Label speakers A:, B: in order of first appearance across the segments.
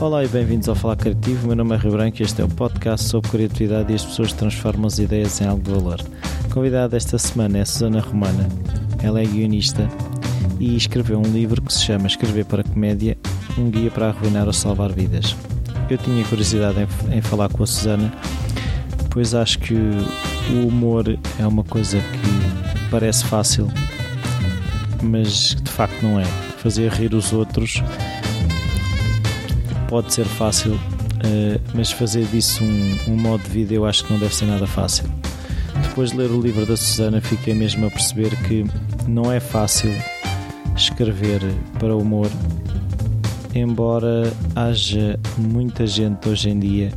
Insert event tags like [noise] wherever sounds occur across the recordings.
A: Olá e bem-vindos ao Falar Criativo. Meu nome é Rio Branco e este é o podcast sobre criatividade e as pessoas transformam as ideias em algo de valor. Convidada esta semana é Susana Romana. Ela é guionista e escreveu um livro que se chama Escrever para Comédia um guia para arruinar ou salvar vidas. Eu tinha curiosidade em, em falar com a Susana, pois acho que o humor é uma coisa que parece fácil, mas de facto não é. Fazer rir os outros pode ser fácil, uh, mas fazer disso um, um, modo de vida eu acho que não deve ser nada fácil. Depois de ler o livro da Susana, fiquei mesmo a perceber que não é fácil escrever para o humor, embora haja muita gente hoje em dia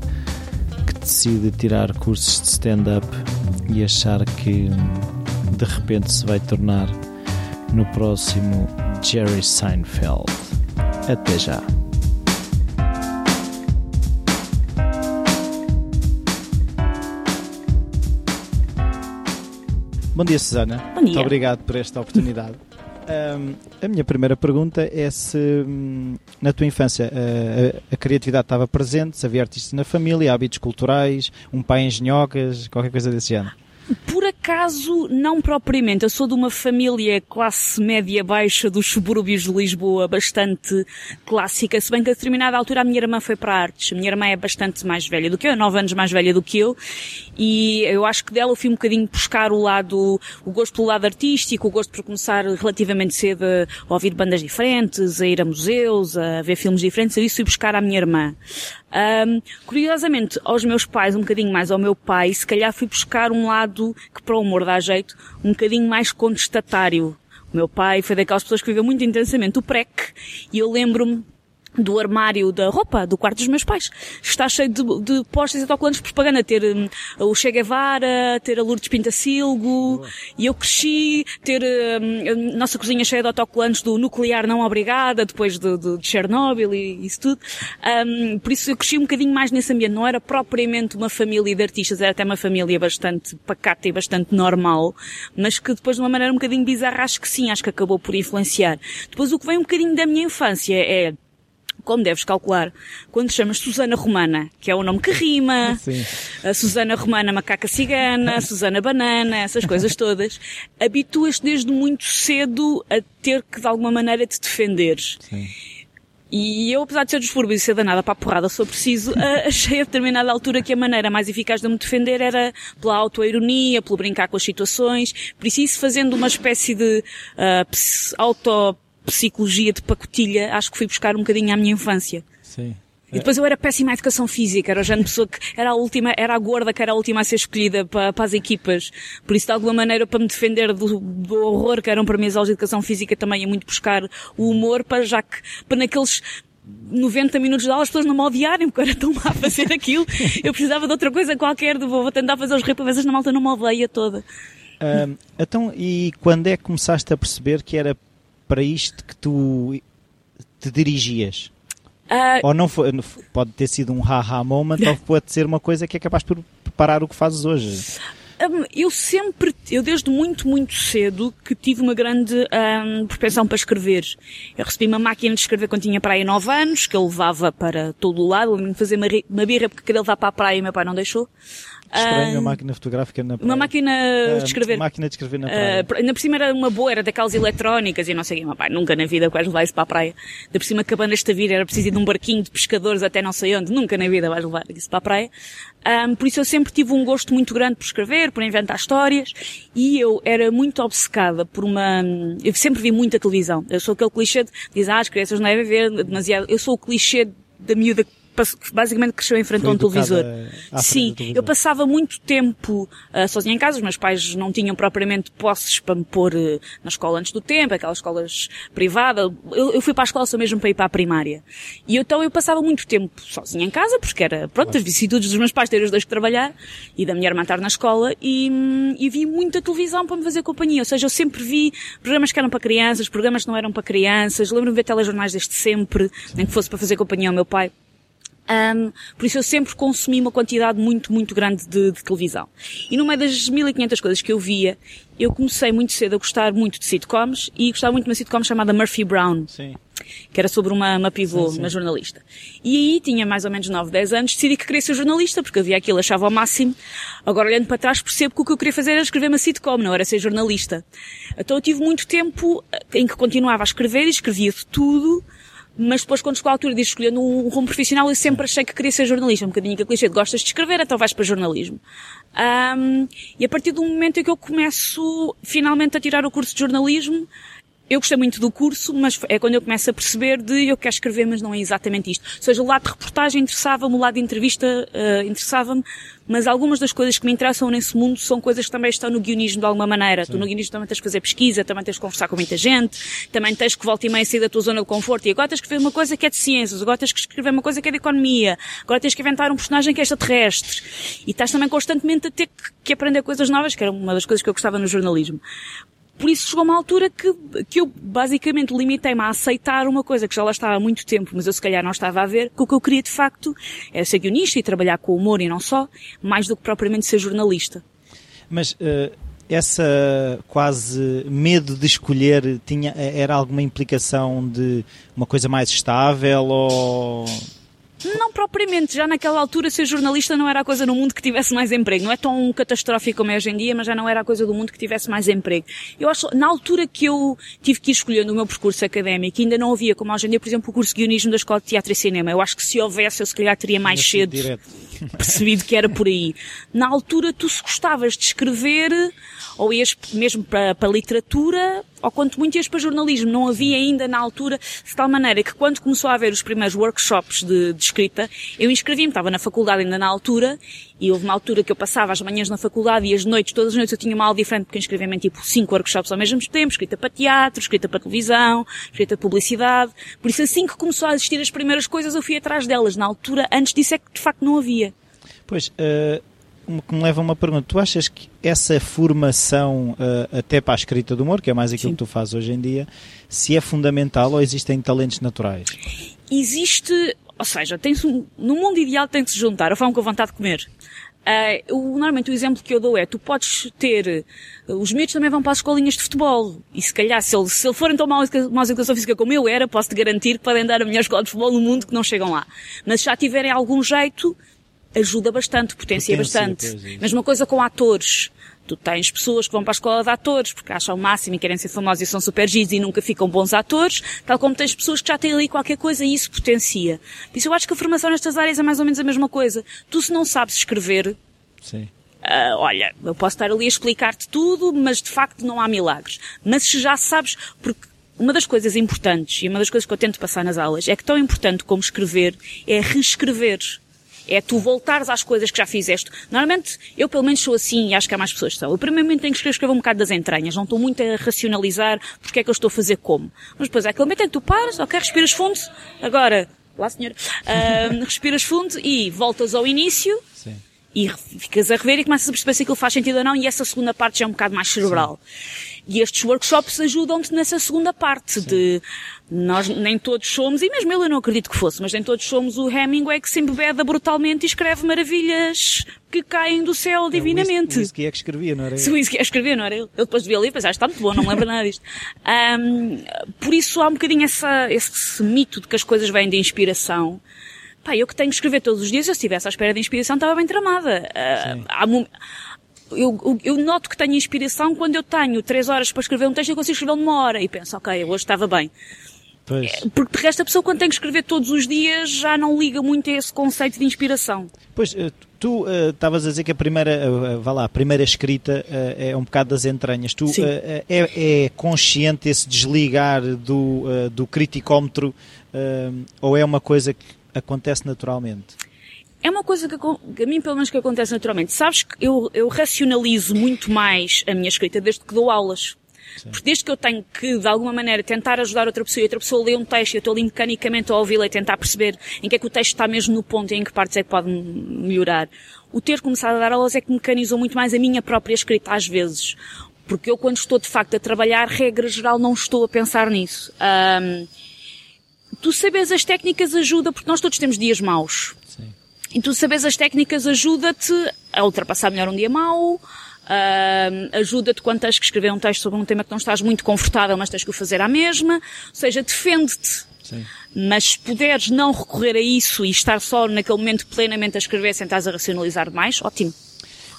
A: que decide tirar cursos de stand-up e achar que de repente se vai tornar no próximo Jerry Seinfeld. Até já! Bom dia, Susana.
B: Bom dia.
A: Muito obrigado por esta oportunidade. Um, a minha primeira pergunta é se hum, na tua infância a, a, criatividade estava presente, se havia artistas na família, hábitos culturais, um pai em qualquer coisa desse género.
B: Por acaso, não propriamente. Eu sou de uma família classe média baixa dos subúrbios de Lisboa, bastante clássica, se bem que a determinada altura a minha irmã foi para artes. A minha irmã é bastante mais velha do que eu, nove anos mais velha do que eu, e eu acho que dela eu fui um bocadinho buscar o lado, o gosto pelo lado artístico, o gosto por começar relativamente cedo a ouvir bandas diferentes, a ir a museus, a ver filmes diferentes, eu isso fui buscar à minha irmã. Um, curiosamente, aos meus pais, um bocadinho mais ao meu pai, se calhar fui buscar um lado que para o humor dá jeito, um bocadinho mais contestatário. O meu pai foi daquelas pessoas que viveu muito intensamente o PREC, e eu lembro-me do armário da roupa do quarto dos meus pais. Está cheio de, de postes e autocolantes de propaganda. Ter um, o Che Guevara, ter a Lourdes Pintacilgo. E eu cresci ter um, a nossa cozinha cheia de autocolantes do nuclear não obrigada, depois de, de, de Chernobyl e isso tudo. Um, por isso eu cresci um bocadinho mais nesse ambiente. Não era propriamente uma família de artistas, era até uma família bastante pacata e bastante normal, mas que depois de uma maneira um bocadinho bizarra, acho que sim, acho que acabou por influenciar. Depois o que vem um bocadinho da minha infância é como deves calcular, quando chamas Susana Romana, que é o nome que rima,
A: Sim.
B: a Susana Romana Macaca Cigana, a [laughs] Susana Banana, essas coisas todas, habituas-te desde muito cedo a ter que de alguma maneira te defenderes.
A: Sim.
B: E eu, apesar de ser dos e ser danada para a porrada, se for preciso, [laughs] achei a determinada altura que a maneira mais eficaz de me defender era pela autoironia, pelo brincar com as situações, por isso fazendo uma espécie de uh, auto psicologia de pacotilha, acho que fui buscar um bocadinho à minha infância.
A: Sim.
B: E depois eu era péssima à educação física, era o género de pessoa que era a última, era a gorda que era a última a ser escolhida para, para as equipas. Por isso, de alguma maneira, para me defender do, do horror que eram para mim as aulas de educação física, também ia muito buscar o humor, para já que, para naqueles 90 minutos de aula as pessoas não me odiarem porque eu era tão má a fazer [laughs] aquilo. Eu precisava de outra coisa qualquer, de, vou tentar fazer os repavesas na malta não me odeia toda.
A: Então, e quando é que começaste a perceber que era para isto que tu te dirigias?
B: Uh,
A: ou não foi, pode ter sido um ha-ha moment, ou [laughs] pode ser uma coisa que é capaz de preparar o que fazes hoje.
B: Um, eu sempre, eu desde muito, muito cedo que tive uma grande um, propensão para escrever. Eu recebi uma máquina de escrever quando tinha para aí 9 anos, que eu levava para todo o lado, lembro-me de fazer uma, uma birra porque queria levar para a praia e meu pai não deixou.
A: Estranho, uma máquina fotográfica na praia.
B: Uma máquina de escrever.
A: Máquina de escrever na praia.
B: Uh, ainda por cima era uma boa, era daquelas eletrónicas e não sei o quê. Nunca na vida quase levar isso para a praia. Ainda por cima cabana esta vida era preciso ir de um barquinho de pescadores até não sei onde. Nunca na vida vais levar isso para a praia. Um, por isso eu sempre tive um gosto muito grande por escrever, por inventar histórias e eu era muito obcecada por uma... Eu sempre vi muita televisão. Eu sou aquele clichê de dizer, ah, as crianças não devem ver demasiado. Eu sou o clichê da miúda basicamente cresceu em frente a um televisor. Sim, televisor. eu passava muito tempo uh, sozinha em casa, os meus pais não tinham propriamente posses para me pôr uh, na escola antes do tempo, aquelas escolas privadas. Eu, eu, fui para a escola só mesmo para ir para a primária. E então eu passava muito tempo sozinha em casa, porque era, pronto, as vicissitudes dos meus pais terem os dois que trabalhar e da minha irmã estar na escola e, e vi muita televisão para me fazer companhia. Ou seja, eu sempre vi programas que eram para crianças, programas que não eram para crianças. Lembro-me de ver telejornais desde sempre, nem que fosse para fazer companhia ao meu pai. Um, por isso eu sempre consumi uma quantidade muito, muito grande de, de, televisão. E no meio das 1500 coisas que eu via, eu comecei muito cedo a gostar muito de sitcoms e gostava muito de uma sitcom chamada Murphy Brown.
A: Sim.
B: que era sobre uma, uma pivô, sim, sim. uma jornalista. E aí tinha mais ou menos 9, 10 anos, decidi que queria ser jornalista, porque havia aquilo, achava ao máximo. Agora olhando para trás percebo que o que eu queria fazer era escrever uma sitcom, não era ser jornalista. Então eu tive muito tempo em que continuava a escrever e escrevia de tudo, mas depois quando chegou a altura de escolher um rumo profissional eu sempre achei que queria ser jornalista, um bocadinho que clichê de gostas de escrever, então vais para jornalismo. Um, e a partir do momento em que eu começo finalmente a tirar o curso de jornalismo, eu gostei muito do curso, mas é quando eu começo a perceber de eu quero escrever, mas não é exatamente isto. Ou seja, o lado de reportagem interessava-me, o lado de entrevista uh, interessava-me, mas algumas das coisas que me interessam nesse mundo são coisas que também estão no guionismo de alguma maneira. Sim. Tu no guionismo também tens que fazer pesquisa, também tens que conversar com muita gente, também tens que voltar e meia sair da tua zona de conforto e agora tens que escrever uma coisa que é de ciências, agora tens que escrever uma coisa que é de economia, agora tens que inventar um personagem que é extraterrestre. E estás também constantemente a ter que aprender coisas novas, que era uma das coisas que eu gostava no jornalismo. Por isso chegou uma altura que, que eu basicamente limitei-me a aceitar uma coisa que já lá estava há muito tempo, mas eu se calhar não estava a ver, que o que eu queria de facto era ser guionista e trabalhar com humor e não só, mais do que propriamente ser jornalista.
A: Mas uh, essa quase medo de escolher tinha, era alguma implicação de uma coisa mais estável ou
B: não propriamente, já naquela altura ser jornalista não era a coisa no mundo que tivesse mais emprego. Não é tão catastrófico como é hoje em dia, mas já não era a coisa do mundo que tivesse mais emprego. Eu acho, na altura que eu tive que ir escolhendo o meu percurso académico, ainda não havia, como hoje em dia, por exemplo, o curso de guionismo da Escola de Teatro e Cinema. Eu acho que se houvesse, eu se calhar teria mais cedo [laughs] percebido que era por aí. Na altura, tu se gostavas de escrever, ou ias mesmo para, para literatura, ou quanto muito ias para jornalismo. Não havia ainda na altura, de tal maneira que quando começou a haver os primeiros workshops de, de escrita, eu inscrevi-me, estava na faculdade ainda na altura, e houve uma altura que eu passava as manhãs na faculdade e as noites, todas as noites eu tinha uma aula diferente porque inscrevi-me em tipo cinco workshops ao mesmo tempo, escrita para teatro, escrita para televisão, escrita para publicidade. Por isso assim que começou a existir as primeiras coisas eu fui atrás delas. Na altura, antes disso é que de facto não havia.
A: Pois, uh, que me leva a uma pergunta. Tu achas que essa formação, uh, até para a escrita do humor, que é mais aquilo Sim. que tu fazes hoje em dia, se é fundamental ou existem talentos naturais?
B: Existe, ou seja, tem no mundo ideal tem que se juntar a fome com a vontade de comer. Uh, o, normalmente o exemplo que eu dou é, tu podes ter, uh, os miúdos também vão para as escolinhas de futebol, e se calhar se, eles, se eles forem tão mal uma educação física como eu era, posso-te garantir que podem dar a melhor escola de futebol no mundo que não chegam lá. Mas se já tiverem algum jeito, ajuda bastante, potencia, potencia bastante. É. Mesma coisa com atores. Tu tens pessoas que vão para a escola de atores porque acham o máximo e querem ser famosos e são super giros e nunca ficam bons atores, tal como tens pessoas que já têm ali qualquer coisa e isso potencia. Por isso eu acho que a formação nestas áreas é mais ou menos a mesma coisa. Tu se não sabes escrever,
A: Sim.
B: Uh, olha, eu posso estar ali a explicar-te tudo, mas de facto não há milagres. Mas se já sabes, porque uma das coisas importantes e uma das coisas que eu tento passar nas aulas é que tão importante como escrever é reescrever. É tu voltares às coisas que já fizeste. Normalmente, eu pelo menos sou assim e acho que há mais pessoas que são. Eu primeiramente tenho que escrever um bocado das entranhas. Não estou muito a racionalizar porque é que eu estou a fazer como. Mas depois é aquele momento em que tu paras, ok, respiras fundo. Agora, lá senhor, uh, [laughs] respiras fundo e voltas ao início.
A: Sim.
B: E ficas a rever e começas a perceber se aquilo faz sentido ou não e essa segunda parte já é um bocado mais cerebral. Sim. E estes workshops ajudam-te nessa segunda parte Sim. de nós nem todos somos, e mesmo ele eu não acredito que fosse, mas nem todos somos o Hemingway que se embebeda brutalmente e escreve maravilhas que caem do céu divinamente.
A: É, o que é que escrevia, não era ele?
B: Se o que é que escrevia, não era ele. Eu depois devia ler e pensar, está muito bom, não me lembro nada disto. [laughs] Um, por isso há um bocadinho essa, esse mito de que as coisas vêm de inspiração. Pá, eu que tenho que escrever todos os dias, se eu estivesse à espera de inspiração, estava bem tramada. Uh, há, eu, eu, noto que tenho inspiração quando eu tenho três horas para escrever um texto e eu consigo escrever numa hora e penso, ok, hoje estava bem.
A: Pois.
B: É, porque de resto a pessoa quando tem que escrever todos os dias já não liga muito a esse conceito de inspiração.
A: Pois, eh, tu eh, estavas uh, a dizer que a primeira, uh, vá lá, a primeira escrita uh, é um bocado das entranhas. Tu é, é, consciente esse desligar do, do criticómetro ou é uma coisa que acontece naturalmente?
B: É uma coisa que, que, a mim pelo menos que acontece naturalmente. Sabes que eu, eu racionalizo muito mais a minha escrita desde que dou aulas. Sim. Porque desde que eu tenho que, de alguma maneira, tentar ajudar outra pessoa e outra pessoa lê um texto e eu estou ali mecanicamente a ouvi-la e tentar perceber em que é que o texto está mesmo no ponto e em que partes é que pode melhorar. O ter começado a dar aulas é que mecanizou muito mais a minha própria escrita às vezes. Porque eu quando estou de facto a trabalhar, regra geral, não estou a pensar nisso. Um, tu sabes as técnicas ajuda porque nós todos temos dias maus. E tu sabes as técnicas ajuda-te a ultrapassar melhor um dia mau, Uh, ajuda-te quando tens que escrever um texto sobre um tema que não estás muito confortável, mas tens que o fazer à mesma. Ou seja, defende-te. Mas se puderes não recorrer a isso e estar só naquele momento plenamente a escrever sem estás a racionalizar mais, ótimo.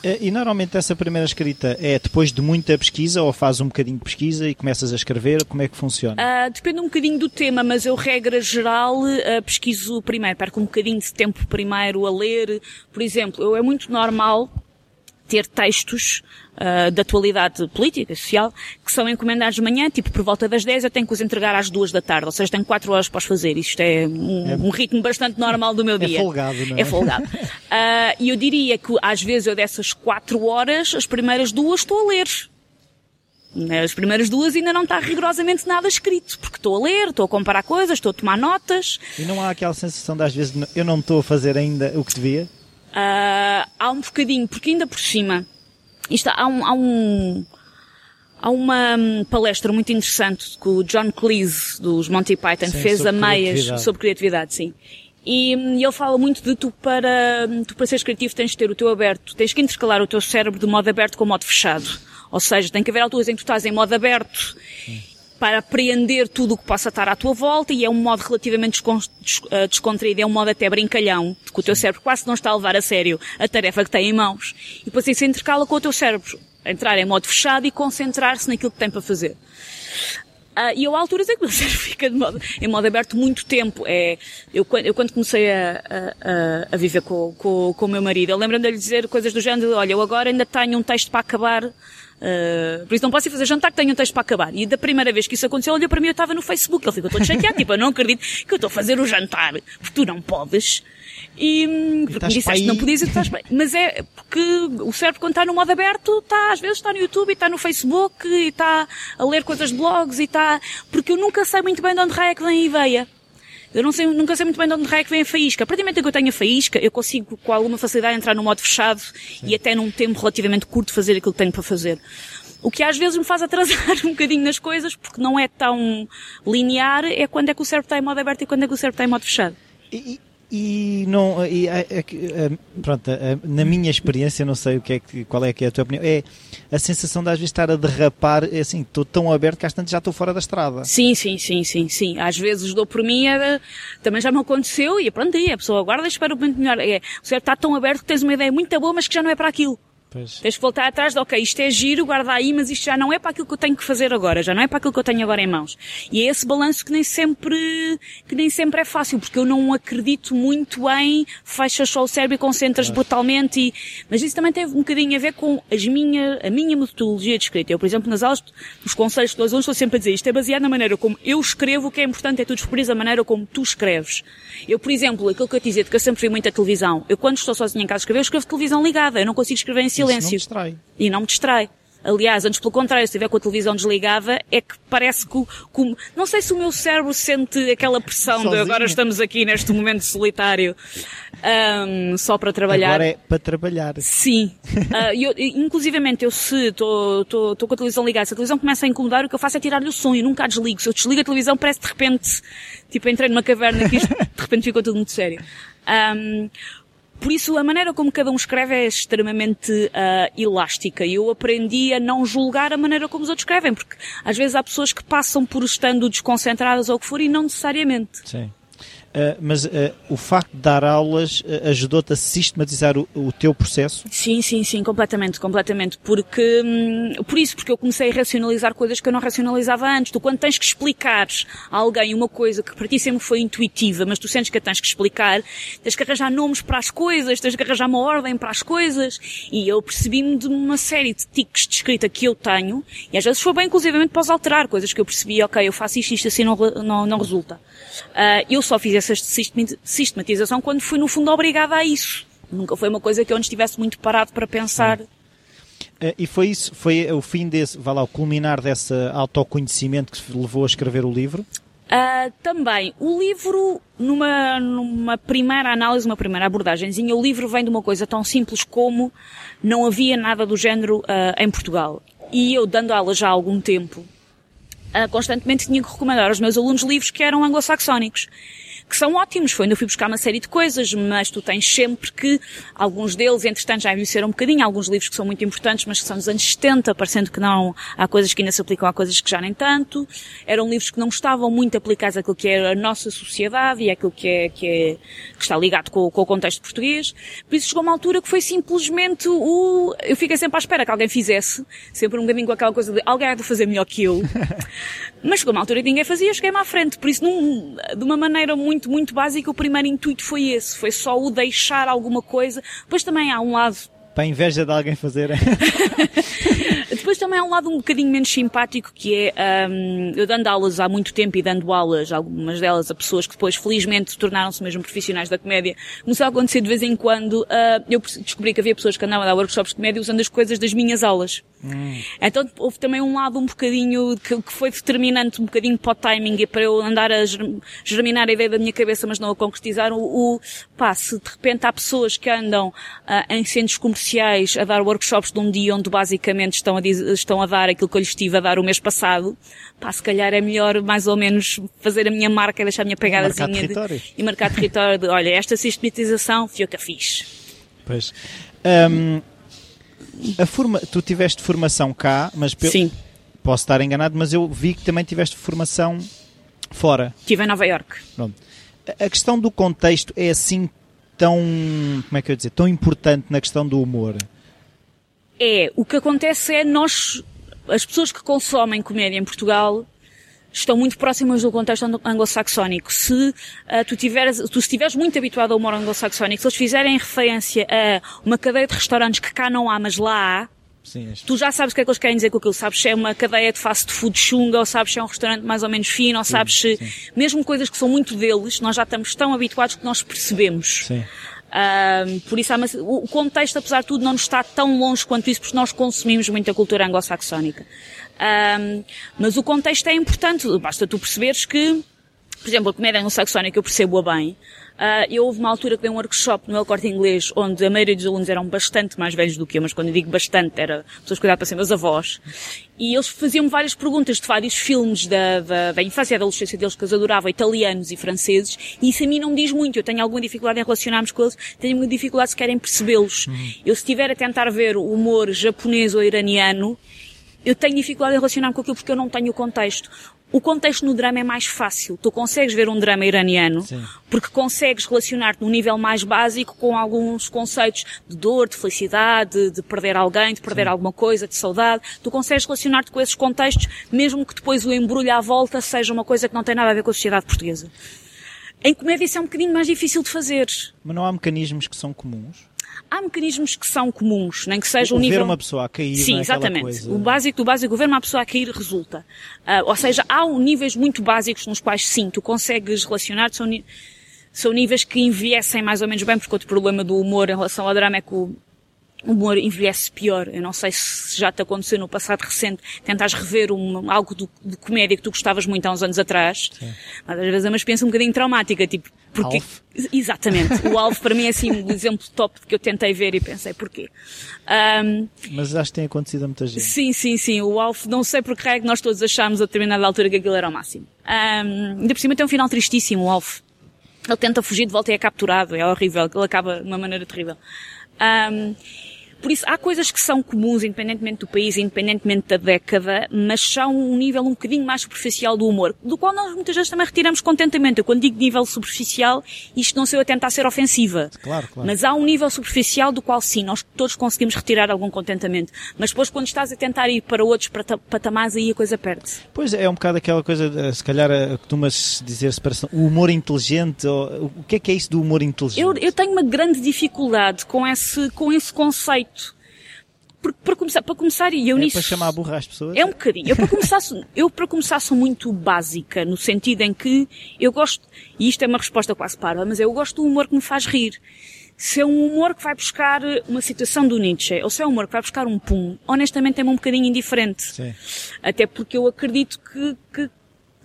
A: Eh, e normalmente essa primeira escrita é depois de muita pesquisa ou faz um bocadinho de pesquisa e começas a escrever? Como é que funciona?
B: Uh, depende um bocadinho do tema, mas eu, regra geral, uh, pesquiso primeiro, perco um bocadinho de tempo primeiro a ler. Por exemplo, eu, é muito normal ter textos uh, de atualidade política, social, que são encomendados de manhã, tipo por volta das 10 eu tenho que os entregar às 2 da tarde, ou seja, tenho 4 horas para os fazer. Isto é um, é um, ritmo bastante normal do meu
A: é
B: dia.
A: É folgado, não é?
B: É folgado. Uh, e eu diria que às vezes eu dessas 4 horas, as primeiras duas estou a ler. As primeiras duas ainda não está rigorosamente nada escrito, porque estou a ler, estou a comparar coisas, estou a tomar notas.
A: E não há aquela sensação de às vezes eu não estou a fazer ainda o que devia?
B: Uh, há um bocadinho, porque ainda por cima, isto, há um, há um, há uma hum, palestra muito interessante que o John Cleese, dos Monty Python, sim, fez a meias sobre criatividade, sim. E, hum, e ele fala muito de tu para, hum, tu para seres criativo tens de ter o teu aberto, tens que intercalar o teu cérebro de modo aberto com modo fechado. Ou seja, tem que haver alturas em que tu estás em modo aberto para apreender tudo o que possa estar à tua volta e é um modo relativamente eh, descontraído, é um modo até brincalhão, que o teu cérebro quase não está a levar a sério a tarefa que tem em mãos. E depois isso intercala com o teu cérebro, entrar em modo fechado e concentrar-se naquilo que tem para fazer. Uh, e eu há alturas em que o meu [laughs] cérebro fica modo, em modo aberto muito tempo. É, eu, eu quando comecei a, a, a viver com, com, com o meu marido, eu lembro-me de lhe dizer coisas do género, olha, eu agora ainda tenho um texto para acabar Uh, por isso não posso ir fazer jantar que tenho um texto para acabar. E da primeira vez que isso aconteceu, olhou para mim, eu estava no Facebook. Ele ficou todo chateado, tipo, eu não acredito que eu estou a fazer o jantar, porque tu não podes. E, porque me disseste não podias e estás bem. Mas é porque o cérebro quando está no modo aberto, está, às vezes está no YouTube e está no Facebook e está a ler coisas de blogs e está, porque eu nunca sei muito bem de onde raio é que vem a ideia. Eu não sei, nunca sei muito bem de onde é que vem a faísca. A partir do momento que eu tenho a faísca, eu consigo com alguma facilidade entrar no modo fechado Sim. e até num tempo relativamente curto fazer aquilo que tenho para fazer. O que às vezes me faz atrasar [laughs] um bocadinho nas coisas, porque não é tão linear, é quando é que o cérebro está em modo aberto e quando é que o cérebro está em modo fechado.
A: E, e não e, é, é, é, pronto na minha experiência não sei o que é que qual é que é a tua opinião é a sensação de às vezes estar a derrapar é assim estou tão aberto que às tantas já estou fora da estrada.
B: Sim sim sim sim sim. Às vezes dou por mim também já me aconteceu e pronto aí a pessoa guarda e espera o momento melhor. É o certo está tão aberto que tens uma ideia muito boa mas que já não é para aquilo Pois. Tens que voltar atrás de, ok, isto é giro, guarda aí, mas isto já não é para aquilo que eu tenho que fazer agora, já não é para aquilo que eu tenho agora em mãos. E é esse balanço que nem sempre, que nem sempre é fácil, porque eu não acredito muito em fechas só o cérebro e concentras claro. brutalmente e, mas isso também tem um bocadinho a ver com as minha, a minha metodologia de escrita. Eu, por exemplo, nas aulas, nos conselhos dos alunos estou sempre a dizer, isto é baseado na maneira como eu escrevo, o que é importante é tu descobrir a maneira como tu escreves. Eu, por exemplo, aquilo que eu te dizia, que eu sempre vi muita televisão, eu quando estou sozinha em casa a escrever, eu escrevo televisão ligada, eu não consigo escrever em silêncio silêncio. Não
A: distrai.
B: E não me distrai. Aliás, antes pelo contrário, se estiver com a televisão desligada, é que parece que, que não sei se o meu cérebro sente aquela pressão de agora estamos aqui neste momento solitário, um, só para trabalhar.
A: Agora é para trabalhar.
B: Sim. uh, [laughs] eu, inclusivamente, eu se estou com a televisão ligada, se a televisão começa a incomodar, o que eu faço é tirar-lhe o som e nunca a desligo. Se eu desligo a televisão, parece de repente, tipo, entrei numa caverna que isto, de repente ficou tudo muito sério. Um, por isso, a maneira como cada um escreve é extremamente uh, elástica. E eu aprendi a não julgar a maneira como os outros escrevem, porque às vezes há pessoas que passam por estando desconcentradas ou o que for e não necessariamente.
A: Sim. Uh, mas uh, o facto de dar aulas uh, ajudou-te a sistematizar o, o, teu processo?
B: Sim, sim, sim, completamente, completamente. Porque, hum, por isso, porque eu comecei a racionalizar coisas que eu não racionalizava antes. Tu quando tens que explicar a alguém uma coisa que para ti sempre foi intuitiva, mas tu sentes que a tens que explicar, tens que arranjar nomes para as coisas, tens que arranjar uma ordem para as coisas. E eu percebi-me de uma série de tiques de escrita que eu tenho, e às vezes foi bem inclusivamente para alterar, coisas que eu percebi, ok, eu faço isto, isto assim não, não, não resulta. eu só fiz essa sistematização quando fui no fundo obrigada a isso. Nunca foi uma coisa que eu não estivesse muito parado para pensar.
A: Uh, e foi isso, foi o fim desse, vá lá, o culminar desse autoconhecimento que levou a escrever o livro?
B: Uh, também, o livro, numa, numa primeira análise, uma primeira abordagemzinha, o livro vem de uma coisa tão simples como não havia nada do género uh, em Portugal. E eu, dando aulas já há algum tempo, constantemente tinha que recomendar aos meus alunos livros que eram anglo-saxónicos que são ótimos. Foi onde eu fui buscar uma série de coisas, mas tu tens sempre que, alguns deles, entretanto, já envelheceram um bocadinho, alguns livros que são muito importantes, mas que são dos anos 70, parecendo que não, há coisas que ainda se aplicam, há coisas que já nem tanto. Eram livros que não estavam muito aplicados àquilo que é a nossa sociedade e àquilo que é, que é, que está ligado com, com o contexto português. Por isso chegou uma altura que foi simplesmente o, eu fiquei sempre à espera que alguém fizesse, sempre um bocadinho com aquela coisa de alguém há de fazer melhor que eu. [laughs] Mas chegou uma altura que ninguém fazia, eu cheguei-me à frente. Por isso, num, de uma maneira muito, muito básica, o primeiro intuito foi esse. Foi só o deixar alguma coisa. Depois também há um lado
A: para a inveja de alguém fazer. [laughs]
B: Depois também há um lado um bocadinho menos simpático que é, um, eu dando aulas há muito tempo e dando aulas, algumas delas a pessoas que depois felizmente tornaram-se mesmo profissionais da comédia, começou a acontecer de vez em quando, uh, eu descobri que havia pessoas que andavam a dar workshops de comédia usando as coisas das minhas aulas. Hum. Então houve também um lado um bocadinho que, que, foi determinante um bocadinho para o timing e para eu andar a germinar a ideia da minha cabeça mas não a concretizar o, o pá, se de repente há pessoas que andam uh, em centros comerciais a dar workshops de um dia onde basicamente estão a, estão a dar aquilo que eu lhes estive a dar o mês passado, pá, se calhar é melhor mais ou menos fazer a minha marca e deixar a minha pegadazinha
A: marcar
B: de, e marcar território de, olha, esta sistematização fui eu que a fiz.
A: Pois. Um, a forma, tu tiveste formação cá, mas
B: Sim.
A: posso estar enganado, mas eu vi que também tiveste formação fora.
B: Estive em Nova York.
A: Pronto. A questão do contexto é assim tão, como é que eu dizer, tão importante na questão do humor?
B: É, o que acontece é nós, as pessoas que consomem comédia em Portugal, estão muito próximas do contexto anglo-saxónico. Se uh, tu, tiveres, tu estiveres muito habituado ao humor anglo-saxónico, se eles fizerem referência a uma cadeia de restaurantes que cá não há, mas lá há,
A: Sim,
B: tu já sabes o que é que eles querem dizer com aquilo. Sabes se é uma cadeia de fast food chunga, ou sabes se é um restaurante mais ou menos fino, ou sabes se, sim. mesmo coisas que são muito deles, nós já estamos tão habituados que nós percebemos.
A: Sim.
B: Uh, por isso, o contexto, apesar de tudo, não nos está tão longe quanto isso, porque nós consumimos muita cultura anglo-saxónica. Um, mas o contexto é importante. Basta tu perceberes que, por exemplo, a comédia anglo-saxónica eu percebo-a bem. Uh, eu houve uma altura que dei um workshop no El Corte Inglês, onde a maioria dos alunos eram bastante mais velhos do que eu, mas quando eu digo bastante, era pessoas cuidadas para ser meus avós. E eles faziam várias perguntas de vários filmes da, da, da infância e da adolescência deles que eles adoravam, italianos e franceses, e isso a mim não me diz muito. Eu tenho alguma dificuldade em relacionar-me com eles, tenho muita dificuldade se querem percebê-los. Uhum. Eu se estiver a tentar ver o humor japonês ou iraniano, eu tenho dificuldade em relacionar com aquilo porque eu não tenho o contexto. O contexto no drama é mais fácil. Tu consegues ver um drama iraniano
A: Sim.
B: porque consegues relacionar-te num nível mais básico com alguns conceitos de dor, de felicidade, de perder alguém, de perder Sim. alguma coisa, de saudade. Tu consegues relacionar-te com esses contextos, mesmo que depois o embrulho à volta seja uma coisa que não tem nada a ver com a sociedade portuguesa. Em comédia isso é um bocadinho mais difícil de fazer.
A: Mas não há mecanismos que são comuns?
B: Há mecanismos que são comuns, nem que seja
A: o
B: um nível...
A: Ver uma pessoa a cair,
B: Sim,
A: é
B: exatamente.
A: Coisa...
B: O básico do básico, ver uma pessoa a cair resulta. Uh, ou seja, há níveis muito básicos nos quais sim, tu consegues relacionar, são, são níveis que envelhecem mais ou menos bem, porque outro problema do humor em relação ao drama é que o, o humor envelhece pior. Eu não sei se já te aconteceu no passado recente, tentas rever um, algo do, de comédia que tu gostavas muito há uns anos atrás,
A: Sim.
B: mas às vezes é uma experiência um bocadinho traumática, tipo, porque...
A: Alf.
B: Exatamente. O Alvo para mim é assim um exemplo top que eu tentei ver e pensei, porquê? Um,
A: mas acho que tem acontecido a muita gente.
B: Sim, sim, sim. O Alf, não sei porque é que nós todos achámos a determinada altura que aquilo era o máximo. Um, ainda por cima tem um final tristíssimo, o Alf. Ele tenta fugir de volta e é capturado. É horrível. Ele acaba de uma maneira terrível. Um, por isso, há coisas que são comuns, independentemente do país, independentemente da década, mas são um nível um bocadinho mais superficial do humor, do qual nós muitas vezes também retiramos contentamento. Eu, quando digo nível superficial, isto não sou eu a tentar ser ofensiva.
A: Claro, claro.
B: Mas há um nível superficial do qual sim, nós todos conseguimos retirar algum contentamento. Mas depois quando estás a tentar ir para outros patamares, aí a coisa perde-se.
A: Pois é, um bocado aquela coisa, eh, se calhar eh, costumas dizer separação, o humor inteligente, ou, o que é que é isso do humor inteligente?
B: Eu, eu tenho uma grande dificuldade com esse, com esse conceito para começar, para começar e eu
A: é
B: nisso.
A: para chamar a burra às pessoas?
B: É um bocadinho. Eu para começar, eu para começar sou muito básica, no sentido em que eu gosto, e isto é uma resposta quase parva, mas eu gosto do humor que me faz rir. Se é um humor que vai buscar uma situação do Nietzsche, ou se é um humor que vai buscar um pum, honestamente é-me um bocadinho indiferente.
A: Sim.
B: Até porque eu acredito que, que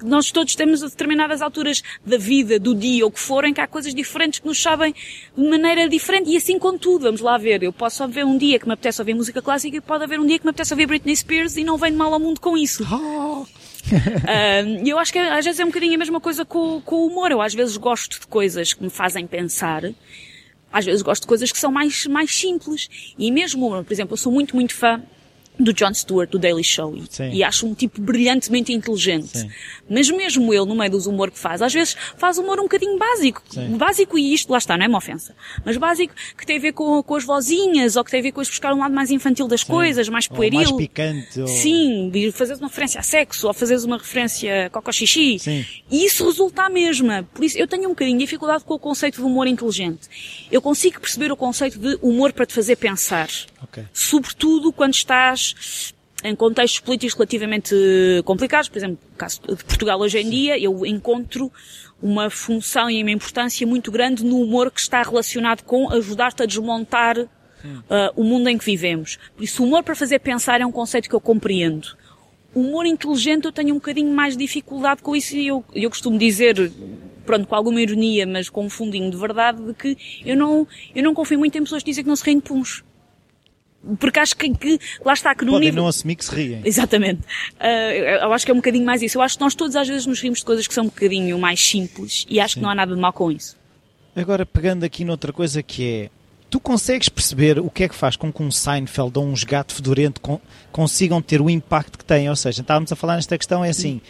B: nós todos temos a determinadas alturas da vida, do dia, ou que forem, que há coisas diferentes que nos sabem de maneira diferente. E assim com tudo, vamos lá ver. Eu posso haver um dia que me apetece ouvir música clássica e pode haver um dia que me apetece ouvir Britney Spears e não venho mal ao mundo com isso. [laughs]
A: Oh. [laughs]
B: E eu acho que às vezes é um bocadinho a mesma coisa com, com o humor. Eu às vezes gosto de coisas que me fazem pensar. Às vezes gosto de coisas que são mais, mais simples. E mesmo, por exemplo, eu sou muito, muito fã do Jon Stewart, do Daily Show.
A: Sim.
B: E acho um tipo brilhantemente inteligente.
A: Sim.
B: Mas mesmo ele, no meio dos humor que faz, às vezes faz humor um bocadinho básico.
A: Sim.
B: Básico e isto, lá está, não é uma ofensa. Mas básico que tem a ver com, com as vozinhas, ou que tem a ver com buscar um lado mais infantil das coisas, mais
A: Ou
B: pueril.
A: mais picante. Ou...
B: Sim, e fazeres uma referência a sexo, ou fazeres uma referência a cocó xixi.
A: Sim.
B: E isso resulta à mesma. Por isso, eu tenho um bocadinho de dificuldade com o conceito de humor inteligente. Eu consigo perceber o conceito de humor para te fazer pensar.
A: Ok.
B: Sobretudo quando estás em contextos políticos relativamente complicados. Por exemplo, no caso de Portugal hoje em dia, eu encontro uma função e uma importância muito grande no humor que está relacionado com ajudar-te a desmontar uh, o mundo em que vivemos. Por isso, o humor para fazer pensar é um conceito que eu compreendo. O humor inteligente eu tenho um bocadinho mais de dificuldade com isso e eu, eu costumo dizer, pronto, com alguma ironia, mas com um fundinho de verdade, de que eu não, eu não confio muito em pessoas que dizem que não se riem de puns. Porque acho que, que lá está, que no
A: Podem
B: nível...
A: não assumir que se riem.
B: Exatamente. Uh, eu acho que é um bocadinho mais isso. Eu acho que nós todos às vezes nos rimos de coisas que são um bocadinho mais simples e acho
A: Sim.
B: que não há nada de mal com isso.
A: Agora, pegando aqui noutra coisa que é, tu consegues perceber o que é que faz com que um Seinfeld ou uns gato fedorento con- consigam ter o impacto que têm? Ou seja, estávamos a falar nesta questão, é assim,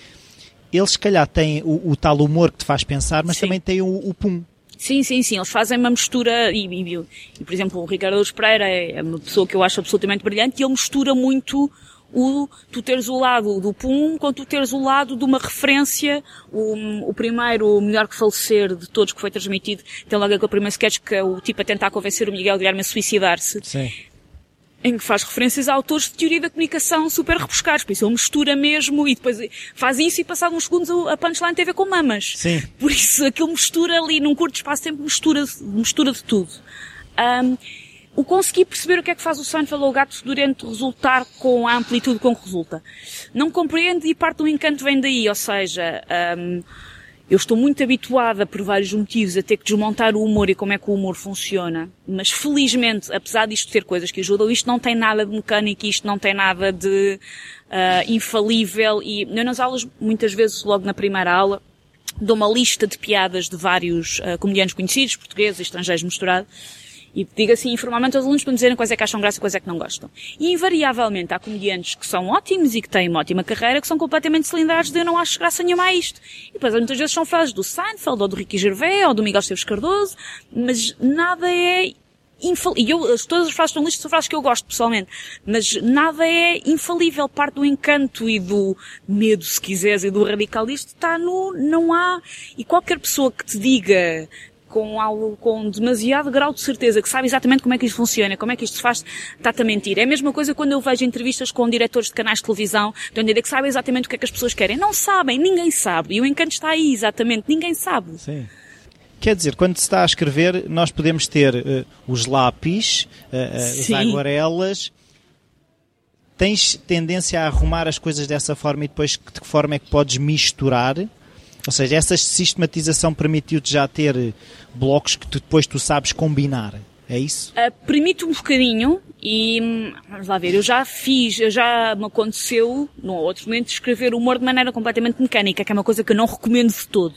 A: eles se calhar têm o, o tal humor que te faz pensar, mas
B: Sim.
A: também têm o, o pum.
B: Sim, sim, sim. Eles fazem uma mistura e, e, e, por exemplo, o Ricardo Pereira é uma pessoa que eu acho absolutamente brilhante e ele mistura muito o, tu teres o lado do pum com tu teres o lado de uma referência. O, o primeiro, o melhor que falecer de todos que foi transmitido, tem logo aquele primeiro sketch que é o tipo a tentar convencer o Miguel Guilherme a suicidar-se. Em que faz referências a autores de teoria da comunicação super rebuscados. Por isso ele mistura mesmo e depois faz isso e passado uns segundos a punchline ver com mamas.
A: Sim.
B: Por isso aquilo mistura ali num curto espaço de tempo mistura, mistura de tudo. Ahm, o conseguir perceber o que é que faz o Seinfeld ou o gato fedorento resultar com a amplitude com que resulta. Não compreendo e parte do encanto vem daí, ou seja, ahm, eu estou muito habituada, por vários motivos, a ter que desmontar o humor e como é que o humor funciona. Mas felizmente, apesar disto ter coisas que ajudam, isto não tem nada de mecânico, isto não tem nada de ah, infalível. E eu nas aulas, muitas vezes, logo na primeira aula, dou uma lista de piadas de vários ah, comediantes conhecidos, portugueses e estrangeiros misturados. E digo assim informalmente aos alunos para me dizerem quais é que acham graça e quais é que não gostam. E invariavelmente há comediantes que são ótimos e que têm uma ótima carreira que são completamente cilindrados de eu não acho graça nenhuma a isto. E depois muitas vezes são frases do Seinfeld ou do Ricky Gervais ou do Miguel Esteves Cardoso, mas nada é infalível. E eu, as- todas as frases estão listas são frases que eu gosto pessoalmente, mas nada é infalível. Parte do encanto e do medo, se quiseres, e do radical disto está no, não há, e qualquer pessoa que te diga com algo, com demasiado grau de certeza, que sabe exatamente como é que isto funciona, como é que isto se faz, está-te a mentir. É a mesma coisa quando eu vejo entrevistas com diretores de canais de televisão, de onde que sabem exatamente o que é que as pessoas querem. Não sabem, ninguém sabe. E o encanto está aí, exatamente, ninguém sabe.
A: Sim. Quer dizer, quando se está a escrever, nós podemos ter eh, os lápis, eh, eh, as aguarelas. Tens tendência a arrumar as coisas dessa forma e depois de que forma é que podes misturar? Ou seja, essa sistematização permitiu-te já ter blocos que tu- depois tu sabes combinar. É isso?
B: Uh, permite um bocadinho e hum, vamos lá ver, eu já fiz, eu já me aconteceu, num outro momento, escrever humor de maneira completamente mecânica, que é uma coisa que eu não recomendo de todo.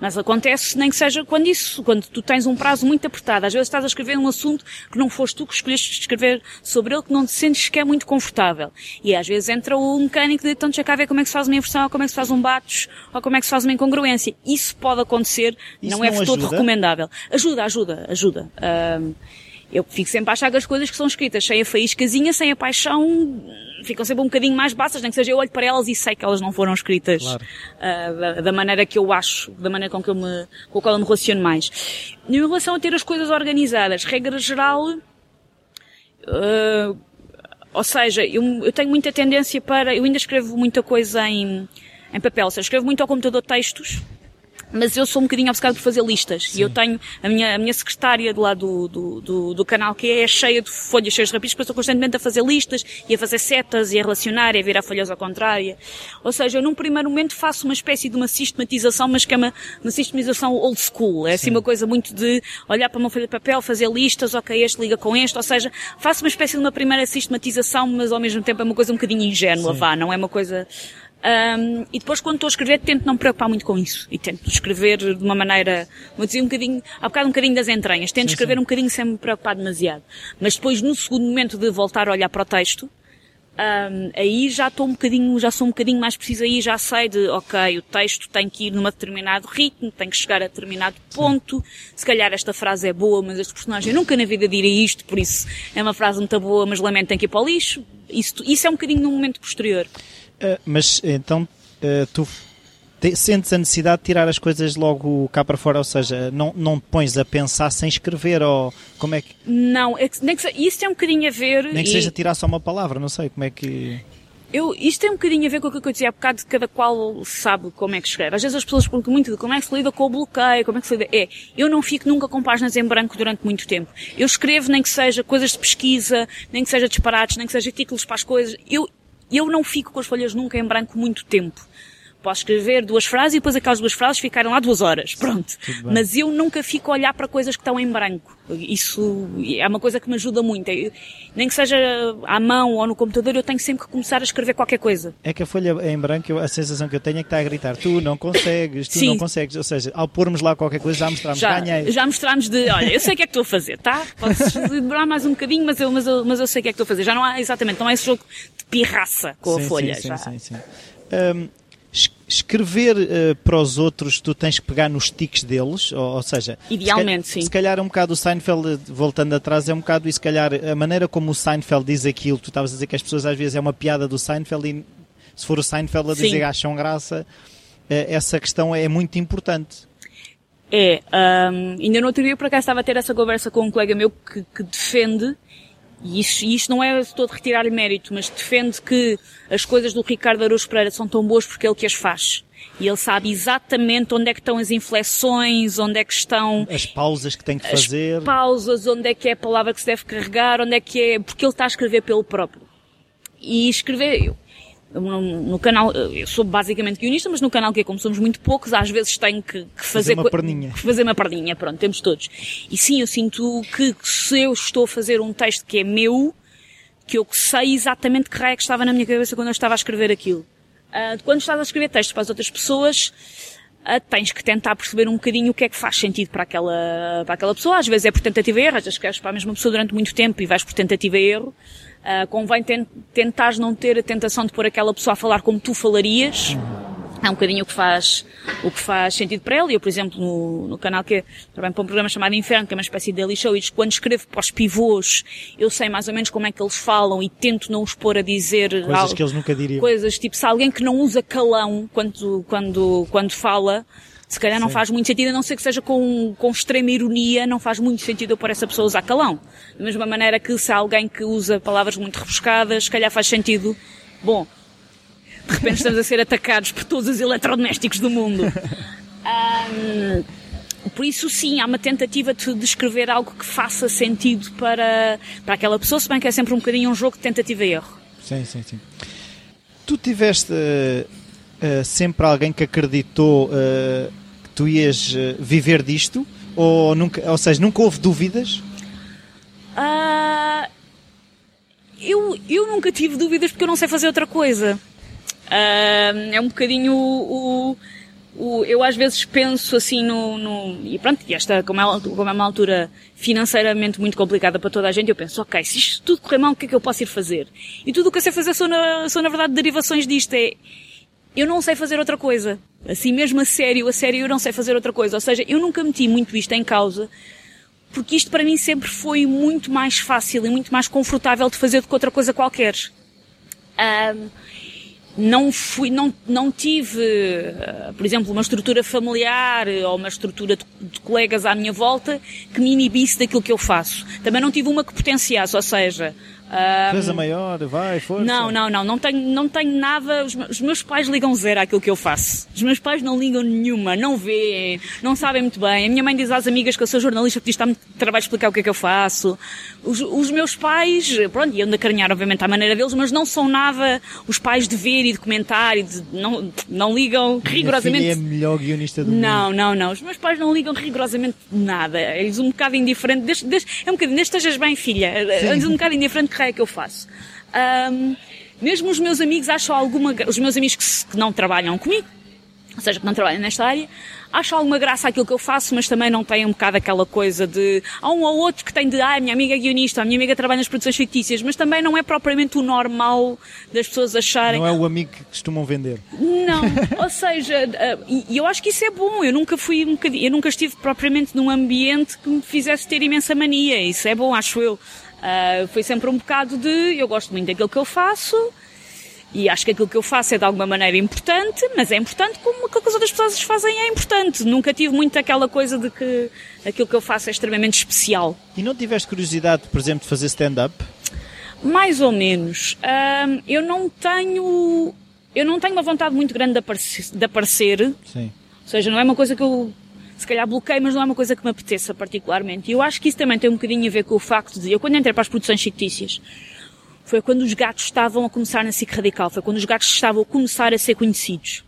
B: Mas acontece nem que seja quando isso, quando tu tens um prazo muito apertado. Às vezes estás a escrever um assunto que não foste tu que escolheste escrever sobre ele, que não te sentes que é muito confortável. E às vezes entra o mecânico de então deixa cá ver como é que se faz uma inversão, ou como é que se faz um batos, ou como é que se faz uma incongruência. Isso pode acontecer,
A: Isso
B: não é
A: não
B: de todo recomendável. Ajuda, ajuda, ajuda. Ahm, eu fico sempre a achar que as coisas que são escritas sem a faíscazinha, sem a paixão, ficam sempre um bocadinho mais baças, nem que seja eu olho para elas e sei que elas não foram escritas
A: Claro.
B: ah, da, da maneira que eu acho, da maneira com que eu me, com a qual eu me relaciono mais. Em relação a ter as coisas organizadas, regra geral, ah, ou seja, eu, eu tenho muita tendência para, eu ainda escrevo muita coisa em, em papel, ou seja, escrevo muito ao computador textos, mas eu sou um bocadinho obcecado por fazer listas. E eu tenho, a minha, a minha secretária de lá do, do, do, do canal que é cheia de folhas cheias de rapidez, porque eu estou constantemente a fazer listas, e a fazer setas, e a relacionar, e a virar folhas ao contrário. Ou seja, eu num primeiro momento faço uma espécie de uma sistematização, mas que é uma, uma sistematização old school. É assim uma coisa muito de olhar para uma folha de papel, fazer listas, ok, este liga com este, ou seja, faço uma espécie de uma primeira sistematização, mas ao mesmo tempo é uma coisa um bocadinho ingênua,
A: Sim.
B: vá, não é uma coisa, Um, e depois quando estou a escrever tento não me preocupar muito com isso. E tento escrever de uma maneira, vou dizer um bocadinho, há bocado um bocadinho das entranhas. Tento sim, escrever sim. um bocadinho sem me preocupar demasiado. Mas depois no segundo momento de voltar a olhar para o texto, um, aí já estou um bocadinho, já sou um bocadinho mais preciso aí, já sei de, ok, o texto tem que ir num determinado ritmo, tem que chegar a determinado ponto, Sim. se calhar esta frase é boa, mas este personagem nunca na vida diria isto, por isso é uma frase muito boa, mas lamento tem que ir para o lixo. Isso, isso é um bocadinho num momento posterior.
A: Uh, mas então, uh, tu te, sentes a necessidade de tirar as coisas logo cá para fora, ou seja, não, não te pões a pensar sem escrever, ou como é que...
B: Não, é que, nem que, isso tem um bocadinho a ver...
A: Nem que e... seja tirar só uma palavra, não sei, como é que...
B: Eu, isto tem um bocadinho a ver com aquilo que eu dizia há bocado, de cada qual sabe como é que escreve. Às vezes as pessoas perguntam muito de como é que se lida com o bloqueio, como é que se lida. É, eu não fico nunca com páginas em branco durante muito tempo. Eu escrevo nem que seja coisas de pesquisa, nem que seja disparates, nem que seja títulos para as coisas. Eu, eu não fico com as folhas nunca em branco muito tempo. Posso escrever duas frases e depois aquelas duas frases ficaram lá duas horas. Pronto. Mas eu nunca fico a olhar para coisas que estão em branco. Isso é uma coisa que me ajuda muito. nem que seja à mão ou no computador, eu tenho sempre que começar a escrever qualquer coisa.
A: É que a folha em branco, a sensação que eu tenho é que está a gritar: tu não consegues, tu Sim. não consegues. Ou seja, ao pormos lá qualquer coisa, já mostramos, já, ganhei.
B: Já mostramos de, olha, eu sei o que é que estou a fazer, tá? Podes [laughs] demorar mais um bocadinho, mas eu, mas, eu, mas eu sei o que é que estou a fazer. Já não há, exatamente, não é esse jogo pirraça com sim, a folha. Sim, já. sim, sim.
A: Um, escrever uh, para os outros, tu tens que pegar nos tiques deles, ou, ou seja,
B: idealmente
A: se,
B: sim.
A: Se calhar um bocado o Seinfeld, voltando atrás, é um bocado e se calhar a maneira como o Seinfeld diz aquilo, tu estavas a dizer que as pessoas às vezes é uma piada do Seinfeld e se for o Seinfeld a dizer sim. acham graça, uh, essa questão é muito importante.
B: É, um, ainda no outro dia por acaso estava a ter essa conversa com um colega meu que, que defende e isto, isto não é todo retirar-lhe mérito, mas defende que as coisas do Ricardo Araújo Pereira são tão boas porque é ele que as faz. E ele sabe exatamente onde é que estão as inflexões, onde é que estão...
A: As pausas que tem que fazer.
B: As pausas, onde é que é a palavra que se deve carregar, onde é que é... Porque ele está a escrever pelo próprio. E escrever... No, canal, eu sou basicamente guionista, mas no canal que é como somos muito poucos, às vezes tenho que, que fazer,
A: fazer uma perninha.
B: Fazer uma perninha, pronto, temos todos. E sim, eu sinto que se eu estou a fazer um texto que é meu, que eu sei exatamente que raio é que estava na minha cabeça quando eu estava a escrever aquilo. Uh, quando estás a escrever textos para as outras pessoas, uh, tens que tentar perceber um bocadinho o que é que faz sentido para aquela, para aquela pessoa. Às vezes é por tentativa e erro, às vezes escreves para a mesma pessoa durante muito tempo e vais por tentativa e erro. Uh, convém tentar não ter a tentação de pôr aquela pessoa a falar como tu falarias. É um bocadinho o que faz, o que faz sentido para ela. Eu, por exemplo, no, no canal que trabalho para um programa chamado Inferno, que é uma espécie de daily show, e quando escrevo para os pivôs, eu sei mais ou menos como é que eles falam e tento não os pôr a dizer
A: coisas algo, que eles nunca diriam.
B: Coisas tipo, se alguém que não usa calão quando, quando, quando fala, se calhar não Sim. faz muito sentido, a não ser que seja com, com extrema ironia, não faz muito sentido eu pôr essa pessoa a usar calão. Da mesma maneira que se há alguém que usa palavras muito rebuscadas, se calhar faz sentido, bom, de repente estamos a ser atacados por todos os eletrodomésticos do mundo. Um, por isso, sim, há uma tentativa de descrever algo que faça sentido para, para aquela pessoa, se bem que é sempre um bocadinho um jogo de tentativa e erro.
A: Sim, sim, sim. Tu tiveste uh, uh, sempre alguém que acreditou uh, tu ias eh, viver disto? Ou, nunca, ou seja, nunca houve dúvidas?
B: Uh, eu, eu nunca tive dúvidas porque eu não sei fazer outra coisa. Uh, é um bocadinho o, o, o, eu às vezes penso assim no, no e pronto, e esta, como é, como é uma altura financeiramente muito complicada para toda a gente, eu penso, ok, se isto tudo correr mal, o que é que eu posso ir fazer? E tudo o que eu sei fazer são na, são na verdade derivações disto, é, eu não sei fazer outra coisa. Assim mesmo a sério, a sério eu não sei fazer outra coisa. Ou seja, eu nunca meti muito isto em causa, porque isto para mim sempre foi muito mais fácil e muito mais confortável de fazer do que outra coisa qualquer. Um, não fui, não, não tive, uh, por exemplo, uma estrutura familiar ou uma estrutura de, de, colegas à minha volta que me inibisse daquilo que eu faço. Também não tive uma que potenciasse, ou seja,
A: Coisa maior, vai, força.
B: Não, não, não, não tenho, não tenho nada. Os, os, meus pais ligam zero àquilo que eu faço. Os meus pais não ligam nenhuma, não veem, não sabem muito bem. A minha mãe diz às amigas que eu sou jornalista porque está-me trabalho explicar o que é que eu faço. Os, os meus pais, pronto, iam de acarinhar obviamente à maneira deles, mas não são nada os pais de ver e de comentar e de, não, não ligam rigorosamente.
A: Minha filha é a melhor guionista do mundo.
B: Não, não, não. Os meus pais não ligam rigorosamente nada. Eles um bocado indiferente. Desde, é um bocadinho, desde estejas bem, filha. Eles um bocado indiferente raio é que eu faço. Um, mesmo os meus amigos acham alguma, os meus amigos que, que não trabalham comigo, ou seja, que não trabalham nesta área, acham alguma graça aquilo que eu faço, mas também não têm um bocado aquela coisa de, há um ou outro que tem de, ah, a minha amiga é guionista, a minha amiga trabalha nas produções fictícias, mas também não é propriamente o normal das pessoas acharem.
C: Não é o amigo que costumam vender.
B: Não, [laughs] ou seja, eh, e eu acho que isso é bom, eu nunca fui um bocadinho, eu nunca estive propriamente num ambiente que me fizesse ter imensa mania, isso é bom, acho eu. Uh, foi sempre um bocado de, eu gosto muito daquilo que eu faço, e acho que aquilo que eu faço é de alguma maneira importante, mas é importante como aquilo que as outras pessoas fazem é importante. Nunca tive muito aquela coisa de que aquilo que eu faço é extremamente especial.
C: E não tiveste curiosidade, por exemplo, de fazer stand-up?
B: Mais ou menos. Um, eu não tenho. Eu não tenho uma vontade muito grande de aparecer. De aparecer.
C: Sim.
B: Ou seja, não é uma coisa que eu se calhar bloqueio, mas não é uma coisa que me apeteça particularmente. E eu acho que isso também tem um bocadinho a ver com o facto de, eu quando entrei para as produções fictícias, foi quando os gatos estavam a começar na SIC Radical, foi quando os gatos estavam a começar a ser conhecidos.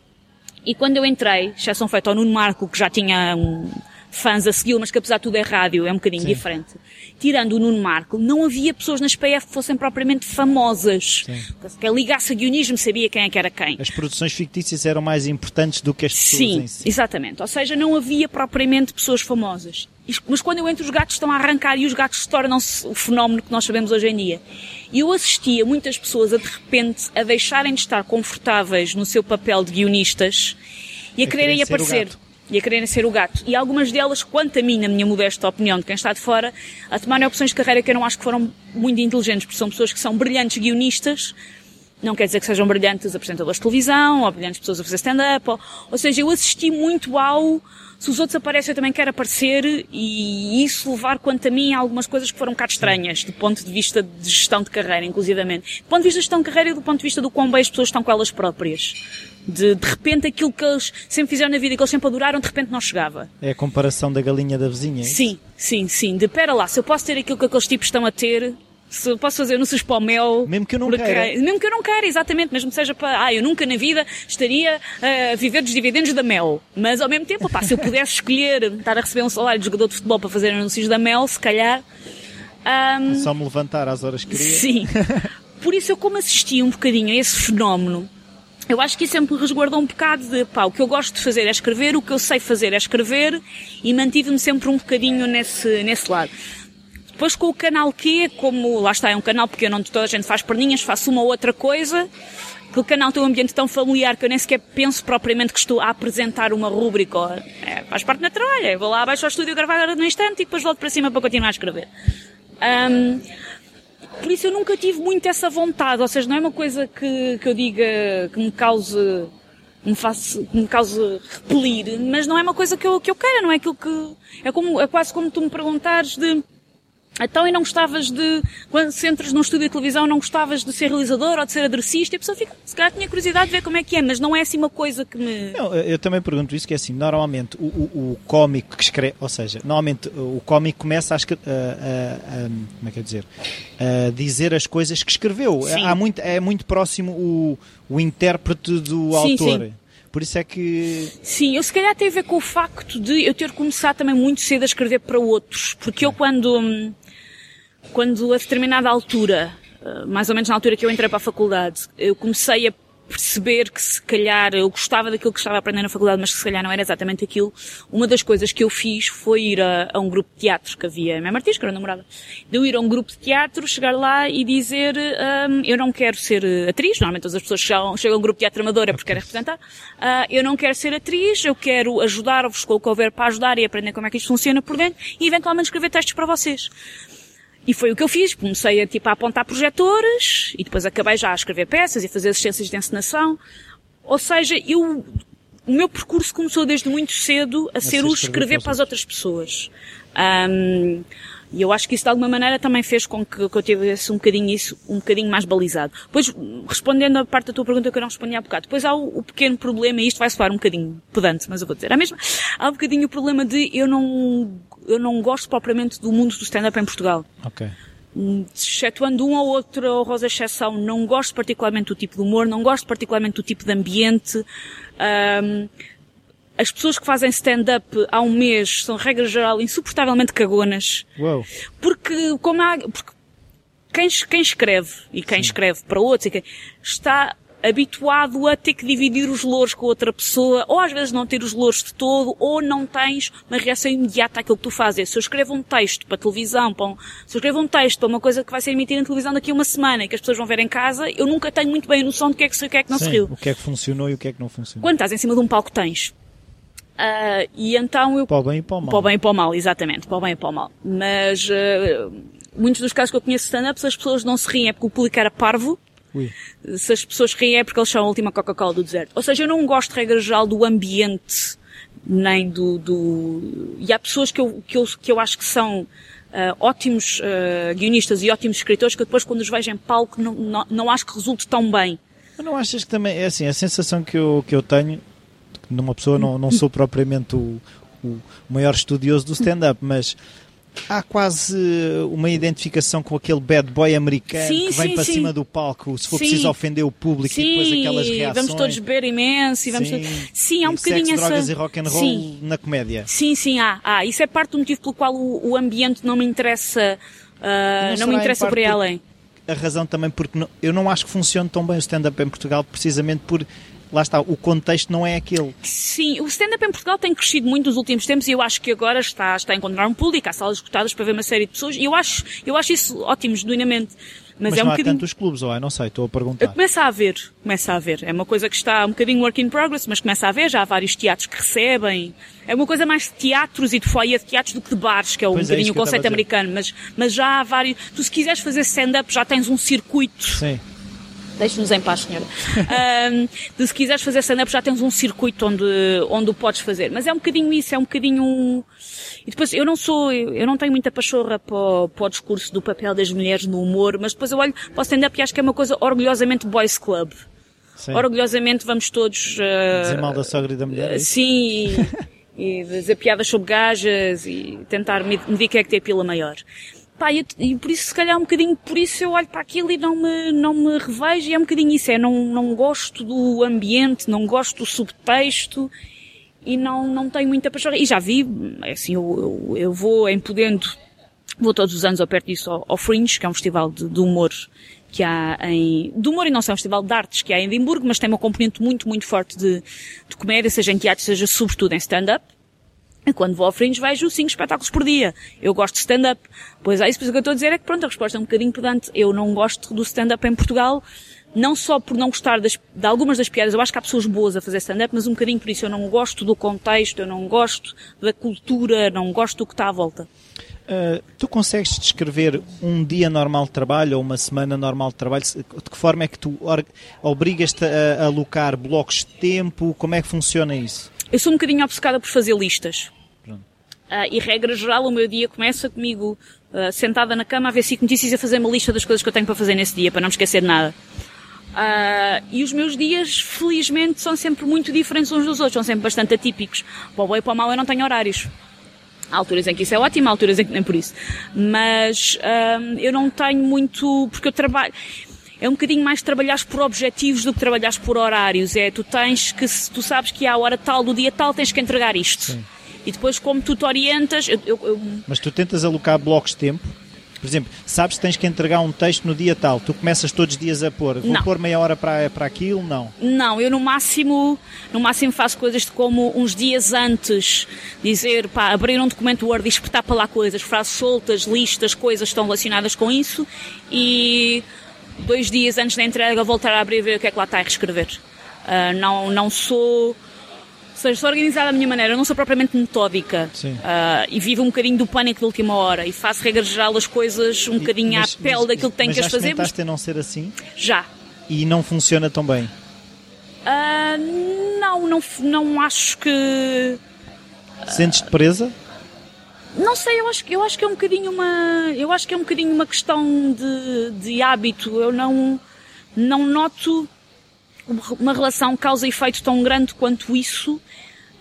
B: E quando eu entrei, exceção feita ao Nuno Marco, que já tinha um, fãs a segui-lo, mas que apesar de tudo é rádio, é um bocadinho Sim. diferente. Tirando o Nuno Marco, não havia pessoas nas PF que fossem propriamente famosas. Sim. Quem ligasse a guionismo sabia quem é que era quem.
C: As produções fictícias eram mais importantes do que as pessoas
B: Sim,
C: em si.
B: exatamente. Ou seja, não havia propriamente pessoas famosas. Mas quando eu entro, os gatos estão a arrancar e os gatos tornam-se o fenómeno que nós sabemos hoje em dia. E eu assistia muitas pessoas a de repente a deixarem de estar confortáveis no seu papel de guionistas e a, a quererem aparecer e a quererem ser o gato. E algumas delas, quanto a mim, na minha modesta opinião de quem está de fora, a tomarem opções de carreira que eu não acho que foram muito inteligentes, porque são pessoas que são brilhantes guionistas, não quer dizer que sejam brilhantes apresentadores de televisão, ou brilhantes pessoas a fazer stand-up, ou, ou seja, eu assisti muito ao se os outros aparecem eu também quero aparecer e isso levar quanto a mim a algumas coisas que foram um bocado estranhas do ponto de vista de gestão de carreira, inclusivamente. Do ponto de vista de gestão de carreira e do ponto de vista do quão bem as pessoas estão com elas próprias. De, de repente aquilo que eles sempre fizeram na vida e que eles sempre adoraram, de repente não chegava.
C: É a comparação da galinha da vizinha, é
B: Sim, sim, sim. De pera lá, se eu posso ter aquilo que aqueles tipos estão a ter, se eu posso fazer anúncios para o mel.
C: Mesmo que eu não queira.
B: Mesmo que eu não queira, exatamente. Mesmo que seja para, ah, eu nunca na vida estaria a viver dos dividendos da mel. Mas ao mesmo tempo, se eu pudesse escolher estar a receber um salário de jogador de futebol para fazer anúncios da mel, se calhar.
C: Um... Só me levantar às horas que queria.
B: Sim. [laughs] Por isso eu como assisti um bocadinho a esse fenómeno, eu acho que isso sempre resguardou um bocado de, pá, o que eu gosto de fazer é escrever, o que eu sei fazer é escrever, e mantive-me sempre um bocadinho nesse, nesse lado. Depois com o canal Q, como lá está, é um canal pequeno onde toda a gente faz perninhas, faço uma ou outra coisa, que o canal tem um ambiente tão familiar que eu nem sequer penso propriamente que estou a apresentar uma rúbrica. É, faz parte meu trabalho. Eu vou lá abaixo ao estúdio gravar no instante e depois volto para cima para continuar a escrever. Um, por isso eu nunca tive muito essa vontade, ou seja, não é uma coisa que, que eu diga que me cause me faça, me cause repelir, mas não é uma coisa que eu, que eu queira, não é aquilo que, é como, é quase como tu me perguntares de, então, e não gostavas de, quando se entras num estúdio de televisão, não gostavas de ser realizador ou de ser adressista? E a pessoa fica, se calhar tinha curiosidade de ver como é que é, mas não é assim uma coisa que me...
C: Não, eu também pergunto isso, que é assim, normalmente o, o, o cómico que escreve, ou seja, normalmente o cómico começa a, a, a, a como é que é dizer, a dizer as coisas que escreveu. Há muito, é muito próximo o, o intérprete do sim, autor. Sim. Por isso é que.
B: Sim, eu se calhar tem a ver com o facto de eu ter começado também muito cedo a escrever para outros. Porque eu quando. Quando a determinada altura, eh, mais ou menos na altura que eu entrei para a faculdade, eu comecei a perceber que se calhar eu gostava daquilo que estava a aprender na faculdade, mas que se calhar não era exatamente aquilo, uma das coisas que eu fiz foi ir a, a um grupo de teatro que havia em Mãe Martins, que era namorada, de eu ir a um grupo de teatro, chegar lá e dizer um, eu não quero ser atriz, normalmente todas as pessoas chegam, chegam a um grupo de teatro amador é porque querem representar, uh, eu não quero ser atriz, eu quero ajudar-vos com o que houver para ajudar e aprender como é que isto funciona por dentro e eventualmente escrever textos para vocês. E foi o que eu fiz. Comecei a, tipo, a apontar projetores e depois acabei já a escrever peças e a fazer assistências de encenação. Ou seja, eu, o meu percurso começou desde muito cedo a, a ser o escrever para as outras pessoas. Um, e eu acho que isso de alguma maneira também fez com que, que eu tivesse um bocadinho isso, um bocadinho mais balizado. Depois, respondendo a parte da tua pergunta que eu não respondi há bocado, depois há o, o pequeno problema, e isto vai soar um bocadinho pedante, mas eu vou dizer a mesma, há um bocadinho o problema de eu não, eu não gosto propriamente do mundo do stand-up em Portugal.
C: Ok
B: excetuando um ou outro rosa exceção, não gosto particularmente do tipo de humor, não gosto particularmente do tipo de ambiente. Um, as pessoas que fazem stand-up há um mês são, regra geral, insuportavelmente cagonas.
C: Uou.
B: Porque, como há, porque quem, quem escreve, e quem Sim. escreve para outros, está habituado a ter que dividir os louros com outra pessoa, ou às vezes não ter os louros de todo, ou não tens uma reação imediata àquilo que tu fazes. Se eu escrevo um texto para televisão, para um, se eu escrevo um texto para uma coisa que vai ser emitida em televisão daqui a uma semana e que as pessoas vão ver em casa, eu nunca tenho muito bem a noção do que é que se o que é que não
A: Sim,
B: se riu.
A: O que é que funcionou e o que é que não funcionou.
B: Quando estás em cima de um palco tens. Uh, e então eu...
A: Para o bem e para o mal.
B: Para o bem e para o mal, exatamente. Para o bem e para o mal. Mas, uh, muitos dos casos que eu conheço stand-ups, as pessoas não se riem é porque o público era parvo, Ui. Se as pessoas riem é porque eles são a última Coca-Cola do deserto. Ou seja, eu não gosto, de regra geral, do ambiente, nem do, do... E há pessoas que eu, que eu, que eu acho que são uh, ótimos uh, guionistas e ótimos escritores que eu depois, quando os vejo em palco, não, não, não acho que resulte tão bem.
A: Mas não achas que também, é assim, a sensação que eu, que eu tenho, numa pessoa, não, não sou propriamente o, o maior estudioso do stand-up, mas há quase uma identificação com aquele bad boy americano sim, que vem sim, para sim. cima do palco, se for preciso ofender o público e depois aquelas reações.
B: vamos todos beber imenso e vamos sim, todos... sim há um bocadinho
A: sexo,
B: essa...
A: drogas e rock and roll na comédia.
B: Sim, sim, há, há. Isso é parte do motivo pelo qual o, o ambiente não me interessa, uh, não, não me interessa por além.
A: A razão também porque não, eu não acho que funcione tão bem o stand-up em Portugal precisamente por lá está, o contexto não é aquele.
B: Sim, o stand-up em Portugal tem crescido muito nos últimos tempos e eu acho que agora está, está a encontrar um público, há salas escutadas para ver uma série de pessoas e eu acho, eu acho isso ótimo, genuinamente.
A: Mas, Mas é
B: um
A: não
B: bocadinho...
A: há tantos clubes, ou é? Não sei, estou a perguntar.
B: Começa a haver, começa a haver. É uma coisa que está um bocadinho work in progress, mas começa a haver. Já há vários teatros que recebem. É uma coisa mais de teatros e de foyer de teatros do que de bares, que é um pois é bocadinho é o conceito americano. Mas, mas já há vários. Tu, se quiseres fazer stand-up, já tens um circuito.
A: Sim
B: Deixe-nos em paz, senhora. um, de, se quiseres fazer stand-up já tens um circuito onde, onde o podes fazer. Mas é um bocadinho isso, é um bocadinho... E depois, eu não sou, eu não tenho muita pachorra para o, para o discurso do papel das mulheres no humor, mas depois eu olho para o stand-up e acho que é uma coisa orgulhosamente boys club. Sim. Orgulhosamente vamos todos... Uh,
A: dizer mal da sogra e da mulher? É
B: sim, e dizer piadas sobre gajas e tentar medir quem é que tem a pila maior. Pá, e, e, por isso, se calhar, um bocadinho por isso eu olho para aquilo e não me, não me revejo, e é um bocadinho isso, é, não, não gosto do ambiente, não gosto do subtexto, e não, não tenho muita paixão. E já vi, assim, eu, eu, eu vou em Podendo, vou todos os anos ao perto disso, ao, ao Fringe, que é um festival de, de humor que há em, de humor e não só, é um festival de artes que há em Edimburgo, mas tem uma componente muito, muito forte de, de comédia, seja em teatro, seja sobretudo em stand-up. Quando vou ao Fringe vejo cinco espetáculos por dia. Eu gosto de stand-up. Pois é, isso que eu estou a dizer é que pronto, a resposta é um bocadinho pedante. Eu não gosto do stand-up em Portugal, não só por não gostar das, de algumas das piadas, eu acho que há pessoas boas a fazer stand-up, mas um bocadinho por isso. Eu não gosto do contexto, eu não gosto da cultura, não gosto do que está à volta.
A: Uh, tu consegues descrever um dia normal de trabalho ou uma semana normal de trabalho? De que forma é que tu obrigas-te a alocar blocos de tempo? Como é que funciona isso?
B: Eu sou um bocadinho obcecada por fazer listas. Uh, e regra geral, o meu dia começa comigo uh, sentada na cama a ver cinco notícias a fazer uma lista das coisas que eu tenho para fazer nesse dia, para não me esquecer de nada. Uh, e os meus dias, felizmente, são sempre muito diferentes uns dos outros, são sempre bastante atípicos. Para o bom e para o mal eu não tenho horários. Há alturas em que isso é ótimo, há alturas em que nem por isso. Mas eu não tenho muito, porque eu trabalho é um bocadinho mais trabalhares por objetivos do que trabalhares por horários. É, tu tens que, tu sabes que à hora tal do dia tal tens que entregar isto. Sim. E depois, como tu te orientas. Eu, eu, eu...
A: Mas tu tentas alocar blocos de tempo? Por exemplo, sabes que tens que entregar um texto no dia tal, tu começas todos os dias a pôr, vou não. pôr meia hora para, para aquilo? Não.
B: Não, eu no máximo, no máximo faço coisas de como uns dias antes dizer, pá, abrir um documento Word e espetar para lá coisas, frases soltas, listas, coisas que estão relacionadas com isso e dois dias antes da entrega voltar a abrir e ver o que é que lá está a reescrever. Uh, não, não sou seja, sou organizada da minha maneira, eu não sou propriamente metódica uh, e vivo um bocadinho do pânico de última hora e faço regra geral as coisas um bocadinho mas, à pele mas, daquilo que tenho que as fazer.
A: Já a não ser assim?
B: Já.
A: E não funciona tão bem?
B: Uh, não, não, não acho que...
A: Sentes-te presa?
B: Não sei, eu acho, eu acho que é um bocadinho uma, eu acho que é um bocadinho uma questão de, de hábito. Eu não, não noto uma relação causa e efeito tão grande quanto isso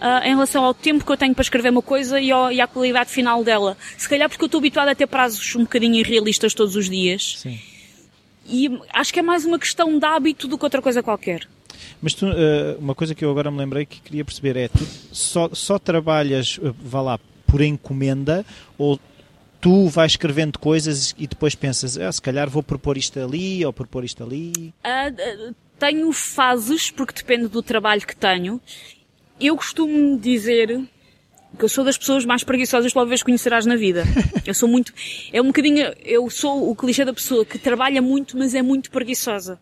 B: uh, em relação ao tempo que eu tenho para escrever uma coisa e, ao, e à qualidade final dela. Se calhar porque eu estou habituada a ter prazos um bocadinho irrealistas todos os dias.
A: Sim.
B: E acho que é mais uma questão de hábito do que outra coisa qualquer.
A: Mas tu, uh, uma coisa que eu agora me lembrei que queria perceber é, tu só, só trabalhas, uh, vá lá, por encomenda ou tu vais escrevendo coisas e depois pensas, ah, se calhar vou propor isto ali ou propor isto ali?
B: Uh, tenho fases, porque depende do trabalho que tenho. Eu costumo dizer que eu sou das pessoas mais preguiçosas que talvez conhecerás na vida. [laughs] Eu sou muito, é um bocadinho, eu sou o clichê da pessoa que trabalha muito, mas é muito preguiçosa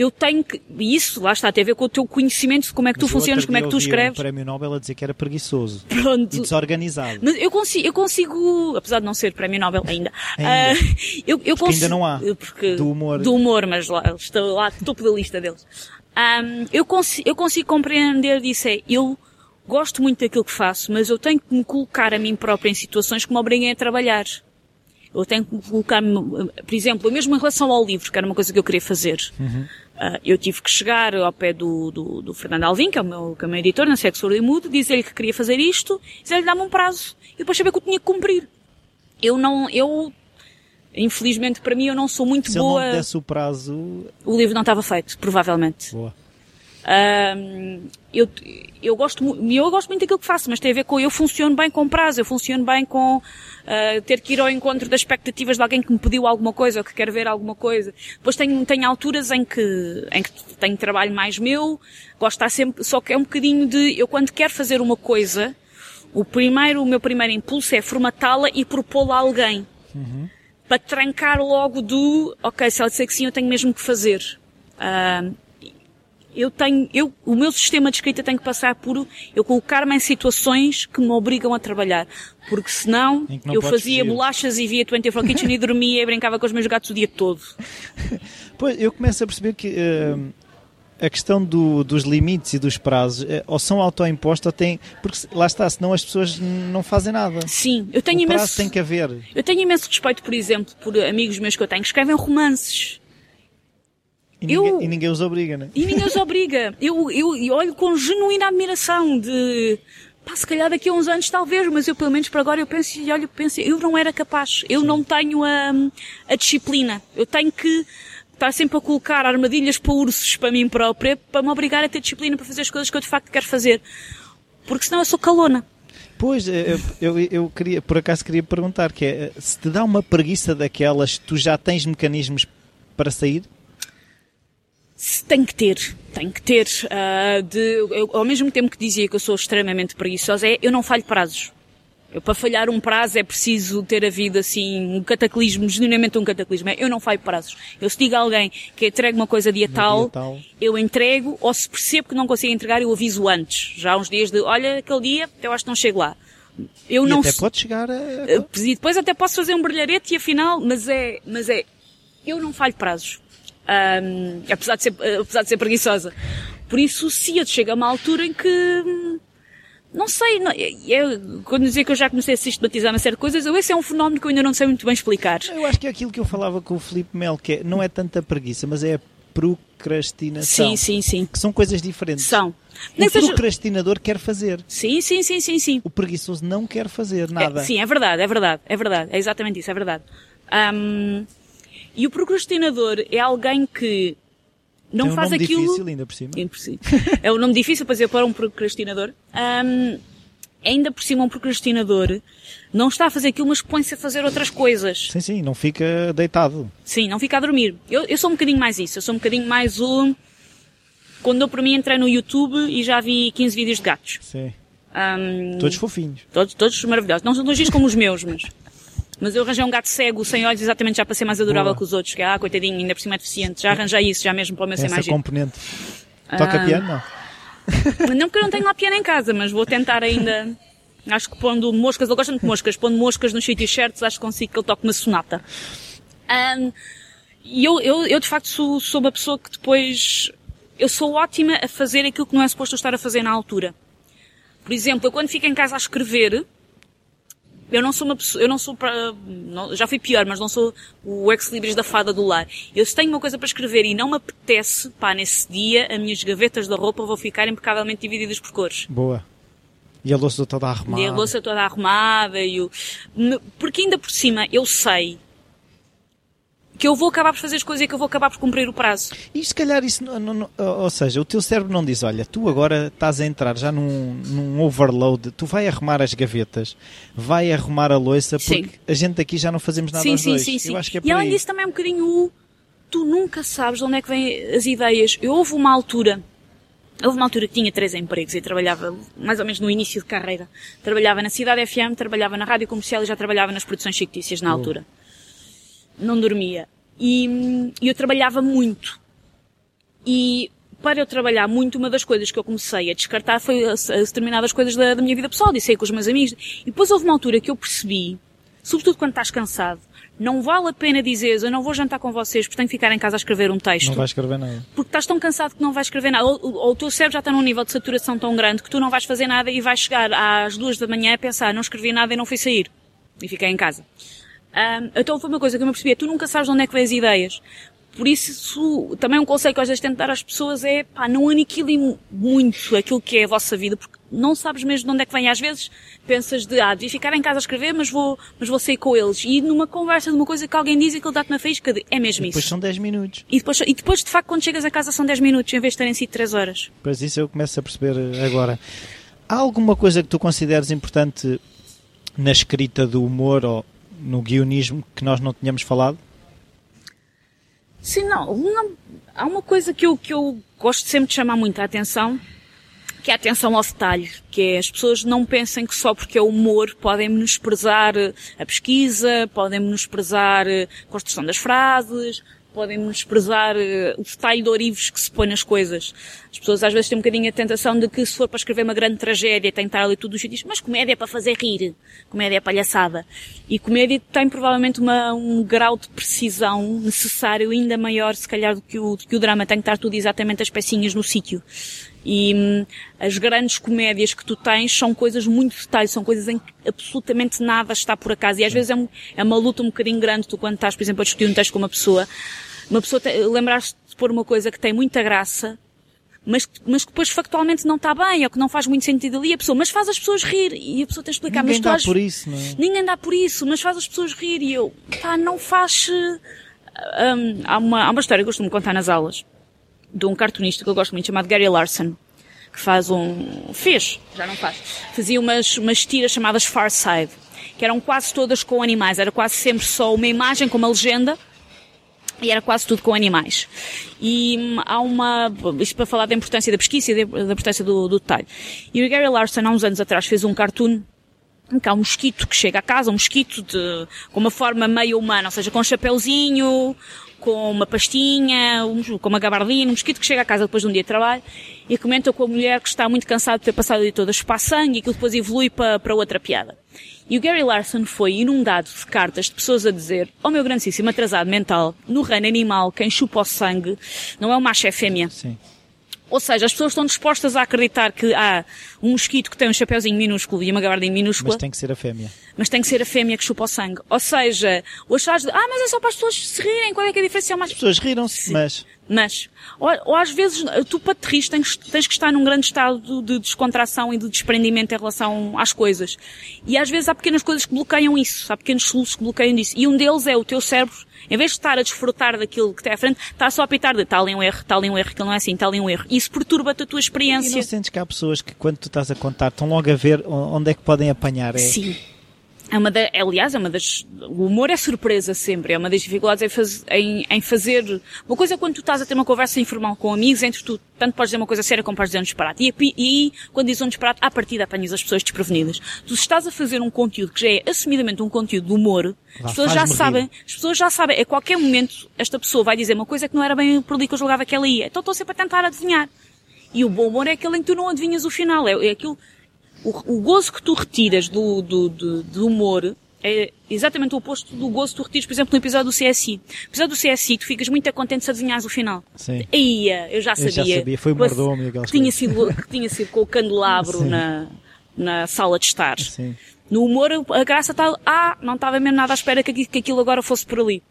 B: eu tenho que, e isso lá está, tem a ver com o teu conhecimento de como é que
A: mas
B: tu funcionas, como é que tu escreves.
A: um prémio Nobel a dizer que era preguiçoso.
B: Pronto.
A: E desorganizado.
B: Mas eu consigo, eu consigo, apesar de não ser prémio Nobel ainda,
A: ainda. Uh,
B: eu, eu
A: consigo, ainda não há.
B: Porque,
A: do humor.
B: Do humor, mas lá, estou lá, topo da lista deles. Um, eu, consigo, eu consigo compreender disso é, eu gosto muito daquilo que faço, mas eu tenho que me colocar a mim própria em situações que me obriguem a trabalhar. Eu tenho que colocar-me, por exemplo, mesmo em relação ao livro, que era uma coisa que eu queria fazer.
A: Uhum.
B: Uh, eu tive que chegar ao pé do, do, do Fernando Alvim, que é o meu, que é o meu editor na Sexo e Mudo, dizer-lhe que queria fazer isto, dizer-lhe dar-me um prazo, e depois saber que eu tinha que cumprir. Eu não, eu, infelizmente para mim, eu não sou muito
A: Se
B: boa.
A: Se não desse o prazo...
B: O livro não estava feito, provavelmente.
A: Boa.
B: Eu, eu gosto, eu gosto muito daquilo que faço, mas tem a ver com eu funciono bem com prazo, eu funciono bem com uh, ter que ir ao encontro das expectativas de alguém que me pediu alguma coisa ou que quer ver alguma coisa. Depois tenho, tenho alturas em que, em que tenho trabalho mais meu, gosto de estar sempre, só que é um bocadinho de, eu quando quero fazer uma coisa, o primeiro, o meu primeiro impulso é formatá-la e propô-la a alguém.
A: Uhum.
B: Para trancar logo do, ok, se ela disser que sim, eu tenho mesmo que fazer. Uh, eu tenho, eu, o meu sistema de escrita tem que passar por eu colocar-me em situações que me obrigam a trabalhar. Porque senão eu fazia fugir. bolachas e via 24 Kitchen e dormia e brincava com os meus gatos o dia todo. [laughs]
A: Pois, eu começo a perceber que uh, a questão do, dos limites e dos prazos uh, ou são autoimpostos ou têm. Porque lá está, senão as pessoas não fazem nada.
B: Sim, eu tenho
A: o
B: imenso.
A: Prazo tem que haver.
B: Eu tenho imenso respeito, por exemplo, por amigos meus que eu tenho que escrevem romances.
A: E ninguém, eu, e ninguém os obriga, né?
B: E ninguém os obriga. Eu, eu, eu olho com genuína admiração de, pá, se calhar daqui a uns anos talvez, mas eu pelo menos para agora eu penso e olho, penso, eu não era capaz. Eu Sim. não tenho a, a disciplina. Eu tenho que estar sempre a colocar armadilhas para ursos para mim própria para me obrigar a ter disciplina para fazer as coisas que eu de facto quero fazer. Porque senão eu sou calona.
A: Pois, eu, eu, eu, queria, por acaso queria perguntar que é, se te dá uma preguiça daquelas, tu já tens mecanismos para sair?
B: Tem que ter, tem que ter. Uh, de, eu, ao mesmo tempo que dizia que eu sou extremamente preguiçosa, é, eu não falho prazos. Eu, para falhar um prazo é preciso ter havido assim um cataclismo, genuinamente um cataclismo. É, eu não falho prazos. Eu se digo a alguém que entregue uma coisa dia tal, dia tal, eu entrego, ou se percebo que não consigo entregar, eu aviso antes. Já há uns dias de, olha, aquele dia, eu acho que não chego lá. Eu
A: e
B: não
A: até pode chegar a...
B: E depois até posso fazer um brilharete e afinal, mas é, mas é, eu não falho prazos um, apesar, de ser, apesar de ser preguiçosa. Por isso, sim, eu chego a uma altura em que, não sei, não, eu, quando dizia que eu já comecei a sistematizar uma série de coisas, eu, esse é um fenómeno que eu ainda não sei muito bem explicar.
A: Eu acho que é aquilo que eu falava com o Felipe Mel, que é, não é tanta preguiça, mas é a procrastinação.
B: Sim, sim, sim.
A: Que são coisas diferentes.
B: São.
A: Nem o procrastinador seja... quer fazer.
B: Sim, sim, sim, sim, sim.
A: O preguiçoso não quer fazer nada.
B: É, sim, é verdade, é verdade, é verdade. É exatamente isso, é verdade. Um, e o procrastinador é alguém que não
A: Tem um
B: faz
A: nome
B: aquilo.
A: difícil ainda por cima.
B: Ainda por cima. é um nome difícil para dizer para um procrastinador. Um, ainda por cima um procrastinador não está a fazer aquilo, mas põe-se a fazer outras coisas.
A: Sim, sim, não fica deitado.
B: Sim, não fica a dormir. Eu, eu sou um bocadinho mais isso. Eu sou um bocadinho mais o. Quando eu por mim entrei no YouTube e já vi 15 vídeos de gatos.
A: Sim.
B: Um,
A: todos fofinhos.
B: Todos, todos maravilhosos. Não são tão giros como os meus, mas. Mas eu arranjei um gato cego, sem olhos, exatamente já para ser mais adorável Boa. que os outros. Que, ah, coitadinho, ainda por cima é deficiente. Já arranjei isso, já mesmo para o meu ser mais
A: componente. Toca ah, piano, não? [laughs]
B: Não porque eu não tenho lá piano em casa, mas vou tentar ainda... Acho que pondo moscas, ele gosta muito de moscas, pondo moscas nos sítios certos, acho que consigo que ele toque uma sonata. Um, e eu, eu, eu de facto sou, sou uma pessoa que depois, eu sou ótima a fazer aquilo que não é suposto eu estar a fazer na altura. Por exemplo, eu quando fico em casa a escrever, eu não sou uma pessoa, eu não sou para, não, já fui pior, mas não sou o ex-libris da fada do lar. Eu se tenho uma coisa para escrever e não me apetece, pá, nesse dia, as minhas gavetas da roupa vão ficar impecavelmente divididas por cores.
A: Boa. E a louça toda arrumada.
B: E a louça toda arrumada e o... Porque ainda por cima eu sei que eu vou acabar por fazer as coisas e que eu vou acabar por cumprir o prazo.
C: E se calhar isso, não, não, ou seja, o teu cérebro não diz, olha, tu agora estás a entrar já num, num overload, tu vai arrumar as gavetas, vai arrumar a louça, porque sim. a gente aqui já não fazemos nada
B: sim,
C: aos
B: sim,
C: dois.
B: Sim, sim,
C: eu acho que é
B: e além disso também é um bocadinho o, tu nunca sabes de onde é que vêm as ideias. Eu houve uma altura, houve uma altura que tinha três empregos e trabalhava mais ou menos no início de carreira. Trabalhava na Cidade FM, trabalhava na Rádio Comercial e já trabalhava nas produções fictícias na oh. Não dormia e, eu trabalhava muito. E para eu trabalhar muito, uma das coisas que eu comecei a descartar foi as, as determinadas coisas da, da, minha vida pessoal, disse aí com os meus amigos. E depois houve uma altura que eu percebi, sobretudo quando estás cansado, não vale a pena dizeres, eu não vou jantar com vocês porque tenho que ficar em casa a escrever um texto.
C: Não vais escrever nada.
B: Porque estás tão cansado que não vais escrever nada. Ou, ou o teu cérebro já está num nível de saturação tão grande que tu não vais fazer nada e vais chegar às duas da manhã a pensar, não escrevi nada e não fui sair. E fiquei em casa. Um, então foi uma coisa que eu me percebi, tu nunca sabes de onde é que vêm as ideias. Por isso, também um conselho que às vezes tento dar às pessoas é, pá, não aniquilem muito aquilo que é a vossa vida, porque não sabes mesmo de onde é que vem. Às vezes pensas de, ah, devia ficar em casa a escrever, mas vou, mas vou sair com eles. E numa conversa de uma coisa que alguém diz e que ele dá-te na faísca, é mesmo
C: isso.
B: depois
C: são 10 minutos.
B: E depois, e depois, de facto, quando chegas a casa são 10 minutos, em vez de terem sido 3 horas.
C: Pois isso eu começo a perceber agora. Há alguma coisa que tu consideres importante na escrita do humor ou no guionismo que nós não tínhamos falado?
B: Sim, não. Uma, há uma coisa que eu, que eu gosto sempre de chamar muito a atenção, que é a atenção ao detalhe, que é as pessoas não pensem que só porque é humor podem menosprezar a pesquisa, podem menosprezar a construção das frases, podem menosprezar uh, o detalhe de orivos que se põe nas coisas. As pessoas às vezes têm um bocadinho a tentação de que se for para escrever uma grande tragédia tem que estar ali tudo os diz, mas comédia é para fazer rir, comédia é palhaçada. E comédia tem provavelmente uma, um grau de precisão necessário ainda maior se calhar do que o, do que o drama, tem que estar tudo exatamente as pecinhas no sítio. E hum, as grandes comédias que tu tens são coisas muito detalhes, são coisas em que absolutamente nada está por acaso. E às vezes é, um, é uma luta um bocadinho grande, tu quando estás, por exemplo, a discutir um texto com uma pessoa, uma pessoa lembrar-se de pôr uma coisa que tem muita graça, mas, mas que depois factualmente não está bem, ou que não faz muito sentido ali, a pessoa, mas faz as pessoas rir, e a pessoa tem que explicar,
C: Ninguém
B: mas
C: dá
B: tu
C: por isso, não é?
B: Ninguém dá por isso, mas faz as pessoas rir, e eu, pá, não faz, um, há uma, há uma história que eu costumo contar nas aulas, de um cartunista que eu gosto muito, chamado Gary Larson, que faz um, fez, já não faz, fazia umas, umas tiras chamadas Far Side, que eram quase todas com animais, era quase sempre só uma imagem com uma legenda, e era quase tudo com animais. E hum, há uma, isto para falar da importância da pesquisa e da importância do, do detalhe. E o Gary Larson, há uns anos atrás, fez um cartoon em que há um mosquito que chega a casa, um mosquito de, com uma forma meio humana, ou seja, com um chapéuzinho, com uma pastinha, com uma gabardina, um mosquito que chega a casa depois de um dia de trabalho e comenta com a mulher que está muito cansada de ter passado o dia todo a chupar sangue e aquilo depois evolui para, para outra piada. E o Gary Larson foi inundado de cartas de pessoas a dizer, oh meu grandíssimo atrasado mental, no reino animal, quem chupa o sangue não é o macho, é fêmea.
C: Sim.
B: Ou seja, as pessoas estão dispostas a acreditar que há um mosquito que tem um chapéuzinho minúsculo e uma gabardinha minúscula.
C: Mas tem que ser a fêmea.
B: Mas tem que ser a fêmea que chupa o sangue. Ou seja, o achares de, ah, mas é só para as pessoas se rirem, qual é que é a diferença?
C: Mais... As pessoas riram-se, mas...
B: Mas, ou, ou, às vezes, tu para te rir tens, tens que estar num grande estado de descontração e de desprendimento em relação às coisas. E às vezes há pequenas coisas que bloqueiam isso. Há pequenos soluços que bloqueiam isso. E um deles é o teu cérebro em vez de estar a desfrutar daquilo que está à frente, está só a apitar de tal em um erro, tal em um erro, que não é assim, tal em um erro. Isso perturba-te a tua experiência. E
C: não sentes que há pessoas que quando tu estás a contar estão logo a ver onde é que podem apanhar? É...
B: Sim. É uma da, aliás, é uma das, o humor é surpresa sempre, é uma das dificuldades em, faz, em, em, fazer, uma coisa é quando tu estás a ter uma conversa informal com amigos, entre tu, tanto podes dizer uma coisa séria como podes dizer um disparate. E, e quando dizes um disparate, à partida apanhas as pessoas desprevenidas. Tu estás a fazer um conteúdo que já é assumidamente um conteúdo de humor, as pessoas já sabem, as pessoas já sabem, a qualquer momento esta pessoa vai dizer uma coisa que não era bem por ali que eu julgava que ela ia. Então estou sempre a tentar adivinhar. E o bom humor é aquele em que tu não adivinhas o final, é, é aquilo, o, o gozo que tu retiras do, do, do, do humor é exatamente o oposto do gozo que tu retiras, por exemplo, no episódio do CSI. No episódio do CSI, tu ficas muito contente se adivinhares o final.
C: Sim.
B: Ia, eu já sabia.
C: Eu já sabia, foi o mordomo
B: que tinha sido Que tinha sido com o candelabro na, na sala de estar.
C: Sim.
B: No humor, a graça está, ah, não estava mesmo nada à espera que, que aquilo agora fosse por ali.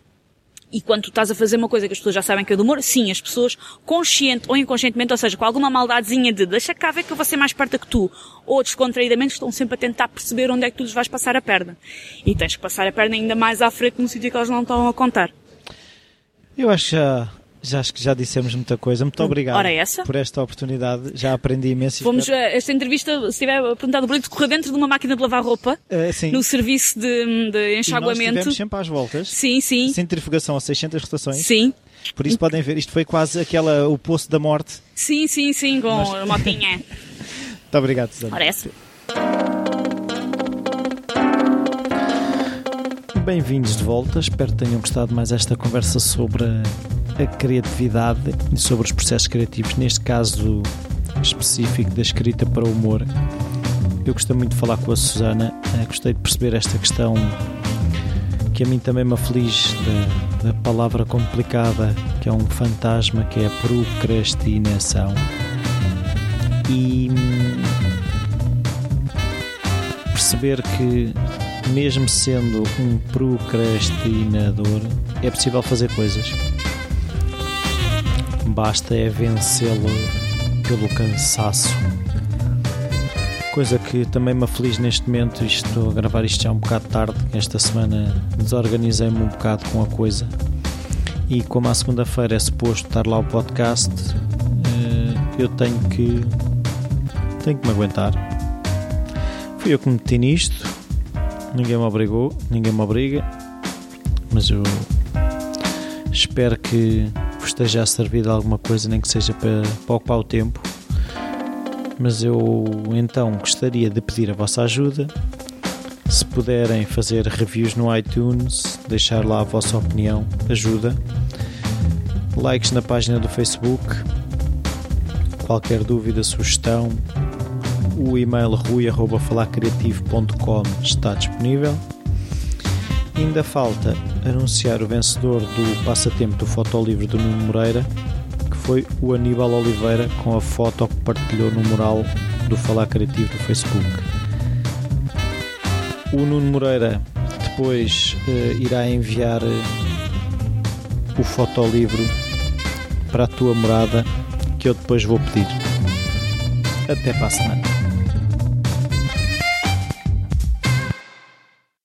B: E quando tu estás a fazer uma coisa que as pessoas já sabem que é do humor, sim, as pessoas, consciente ou inconscientemente, ou seja, com alguma maldadezinha de deixa cá ver que eu vou ser mais perto que tu, ou descontraídamente, estão sempre a tentar perceber onde é que tu lhes vais passar a perna. E tens que passar a perna ainda mais à frente no sítio que eles não estão a contar.
C: Eu acho que já, já acho que já dissemos muita coisa. Muito obrigado por esta oportunidade. Já aprendi imenso.
B: Fomos,
C: espero-
B: eh, esta entrevista, se tiver perguntado o Brito, correu dentro de uma máquina de lavar roupa,
C: Eh, sim.
B: no serviço de, de
C: E nós
B: enxaguamento.
C: sempre às voltas.
B: Sim, sim.
C: Centrifugação a 600 rotações.
B: Sim.
C: Por isso podem ver, isto foi quase aquela, o poço da morte.
B: Sim, sim, sim, com a motinha. [laughs]
C: Muito obrigado, Susana.
B: Ora, essa.
A: Bem-vindos de volta, espero que tenham gostado mais esta conversa sobre a, criatividade e sobre os processos criativos, neste caso específico da escrita para o humor. Eu gostei muito de falar com a Susana, eh, gostei de perceber esta questão que a mim também me aflige da, da palavra complicada, que é um fantasma, que é a procrastinação. E hum, perceber que mesmo sendo um procrastinador, é possível fazer coisas. Basta é vencê-lo pelo cansaço. Coisa que também me aflige neste momento, estou a gravar isto já um bocado tarde, esta semana desorganizei-me um bocado com a coisa. E como à segunda-feira é suposto estar lá o podcast, eh, eu tenho que tenho que me aguentar. Fui eu que me meti nisto, ninguém me obrigou, ninguém me obriga, mas eu espero que vos esteja a servir de alguma coisa, nem que seja para, para ocupar o tempo. Mas eu então gostaria de pedir a vossa ajuda. Se puderem fazer reviews no iTunes, deixar lá a vossa opinião, ajuda. Likes na página do Facebook. Qualquer dúvida, sugestão, o e-mail rui.falacreativo.com está disponível. Ainda falta anunciar o vencedor do passatempo do fotolivro do Nuno Moreira, que foi o Aníbal Oliveira com a foto que partilhou no mural do Falar Criativo do Facebook. O Nuno Moreira depois eh, irá enviar eh, o fotolivro para a tua morada que eu depois vou pedir. Até para a semana.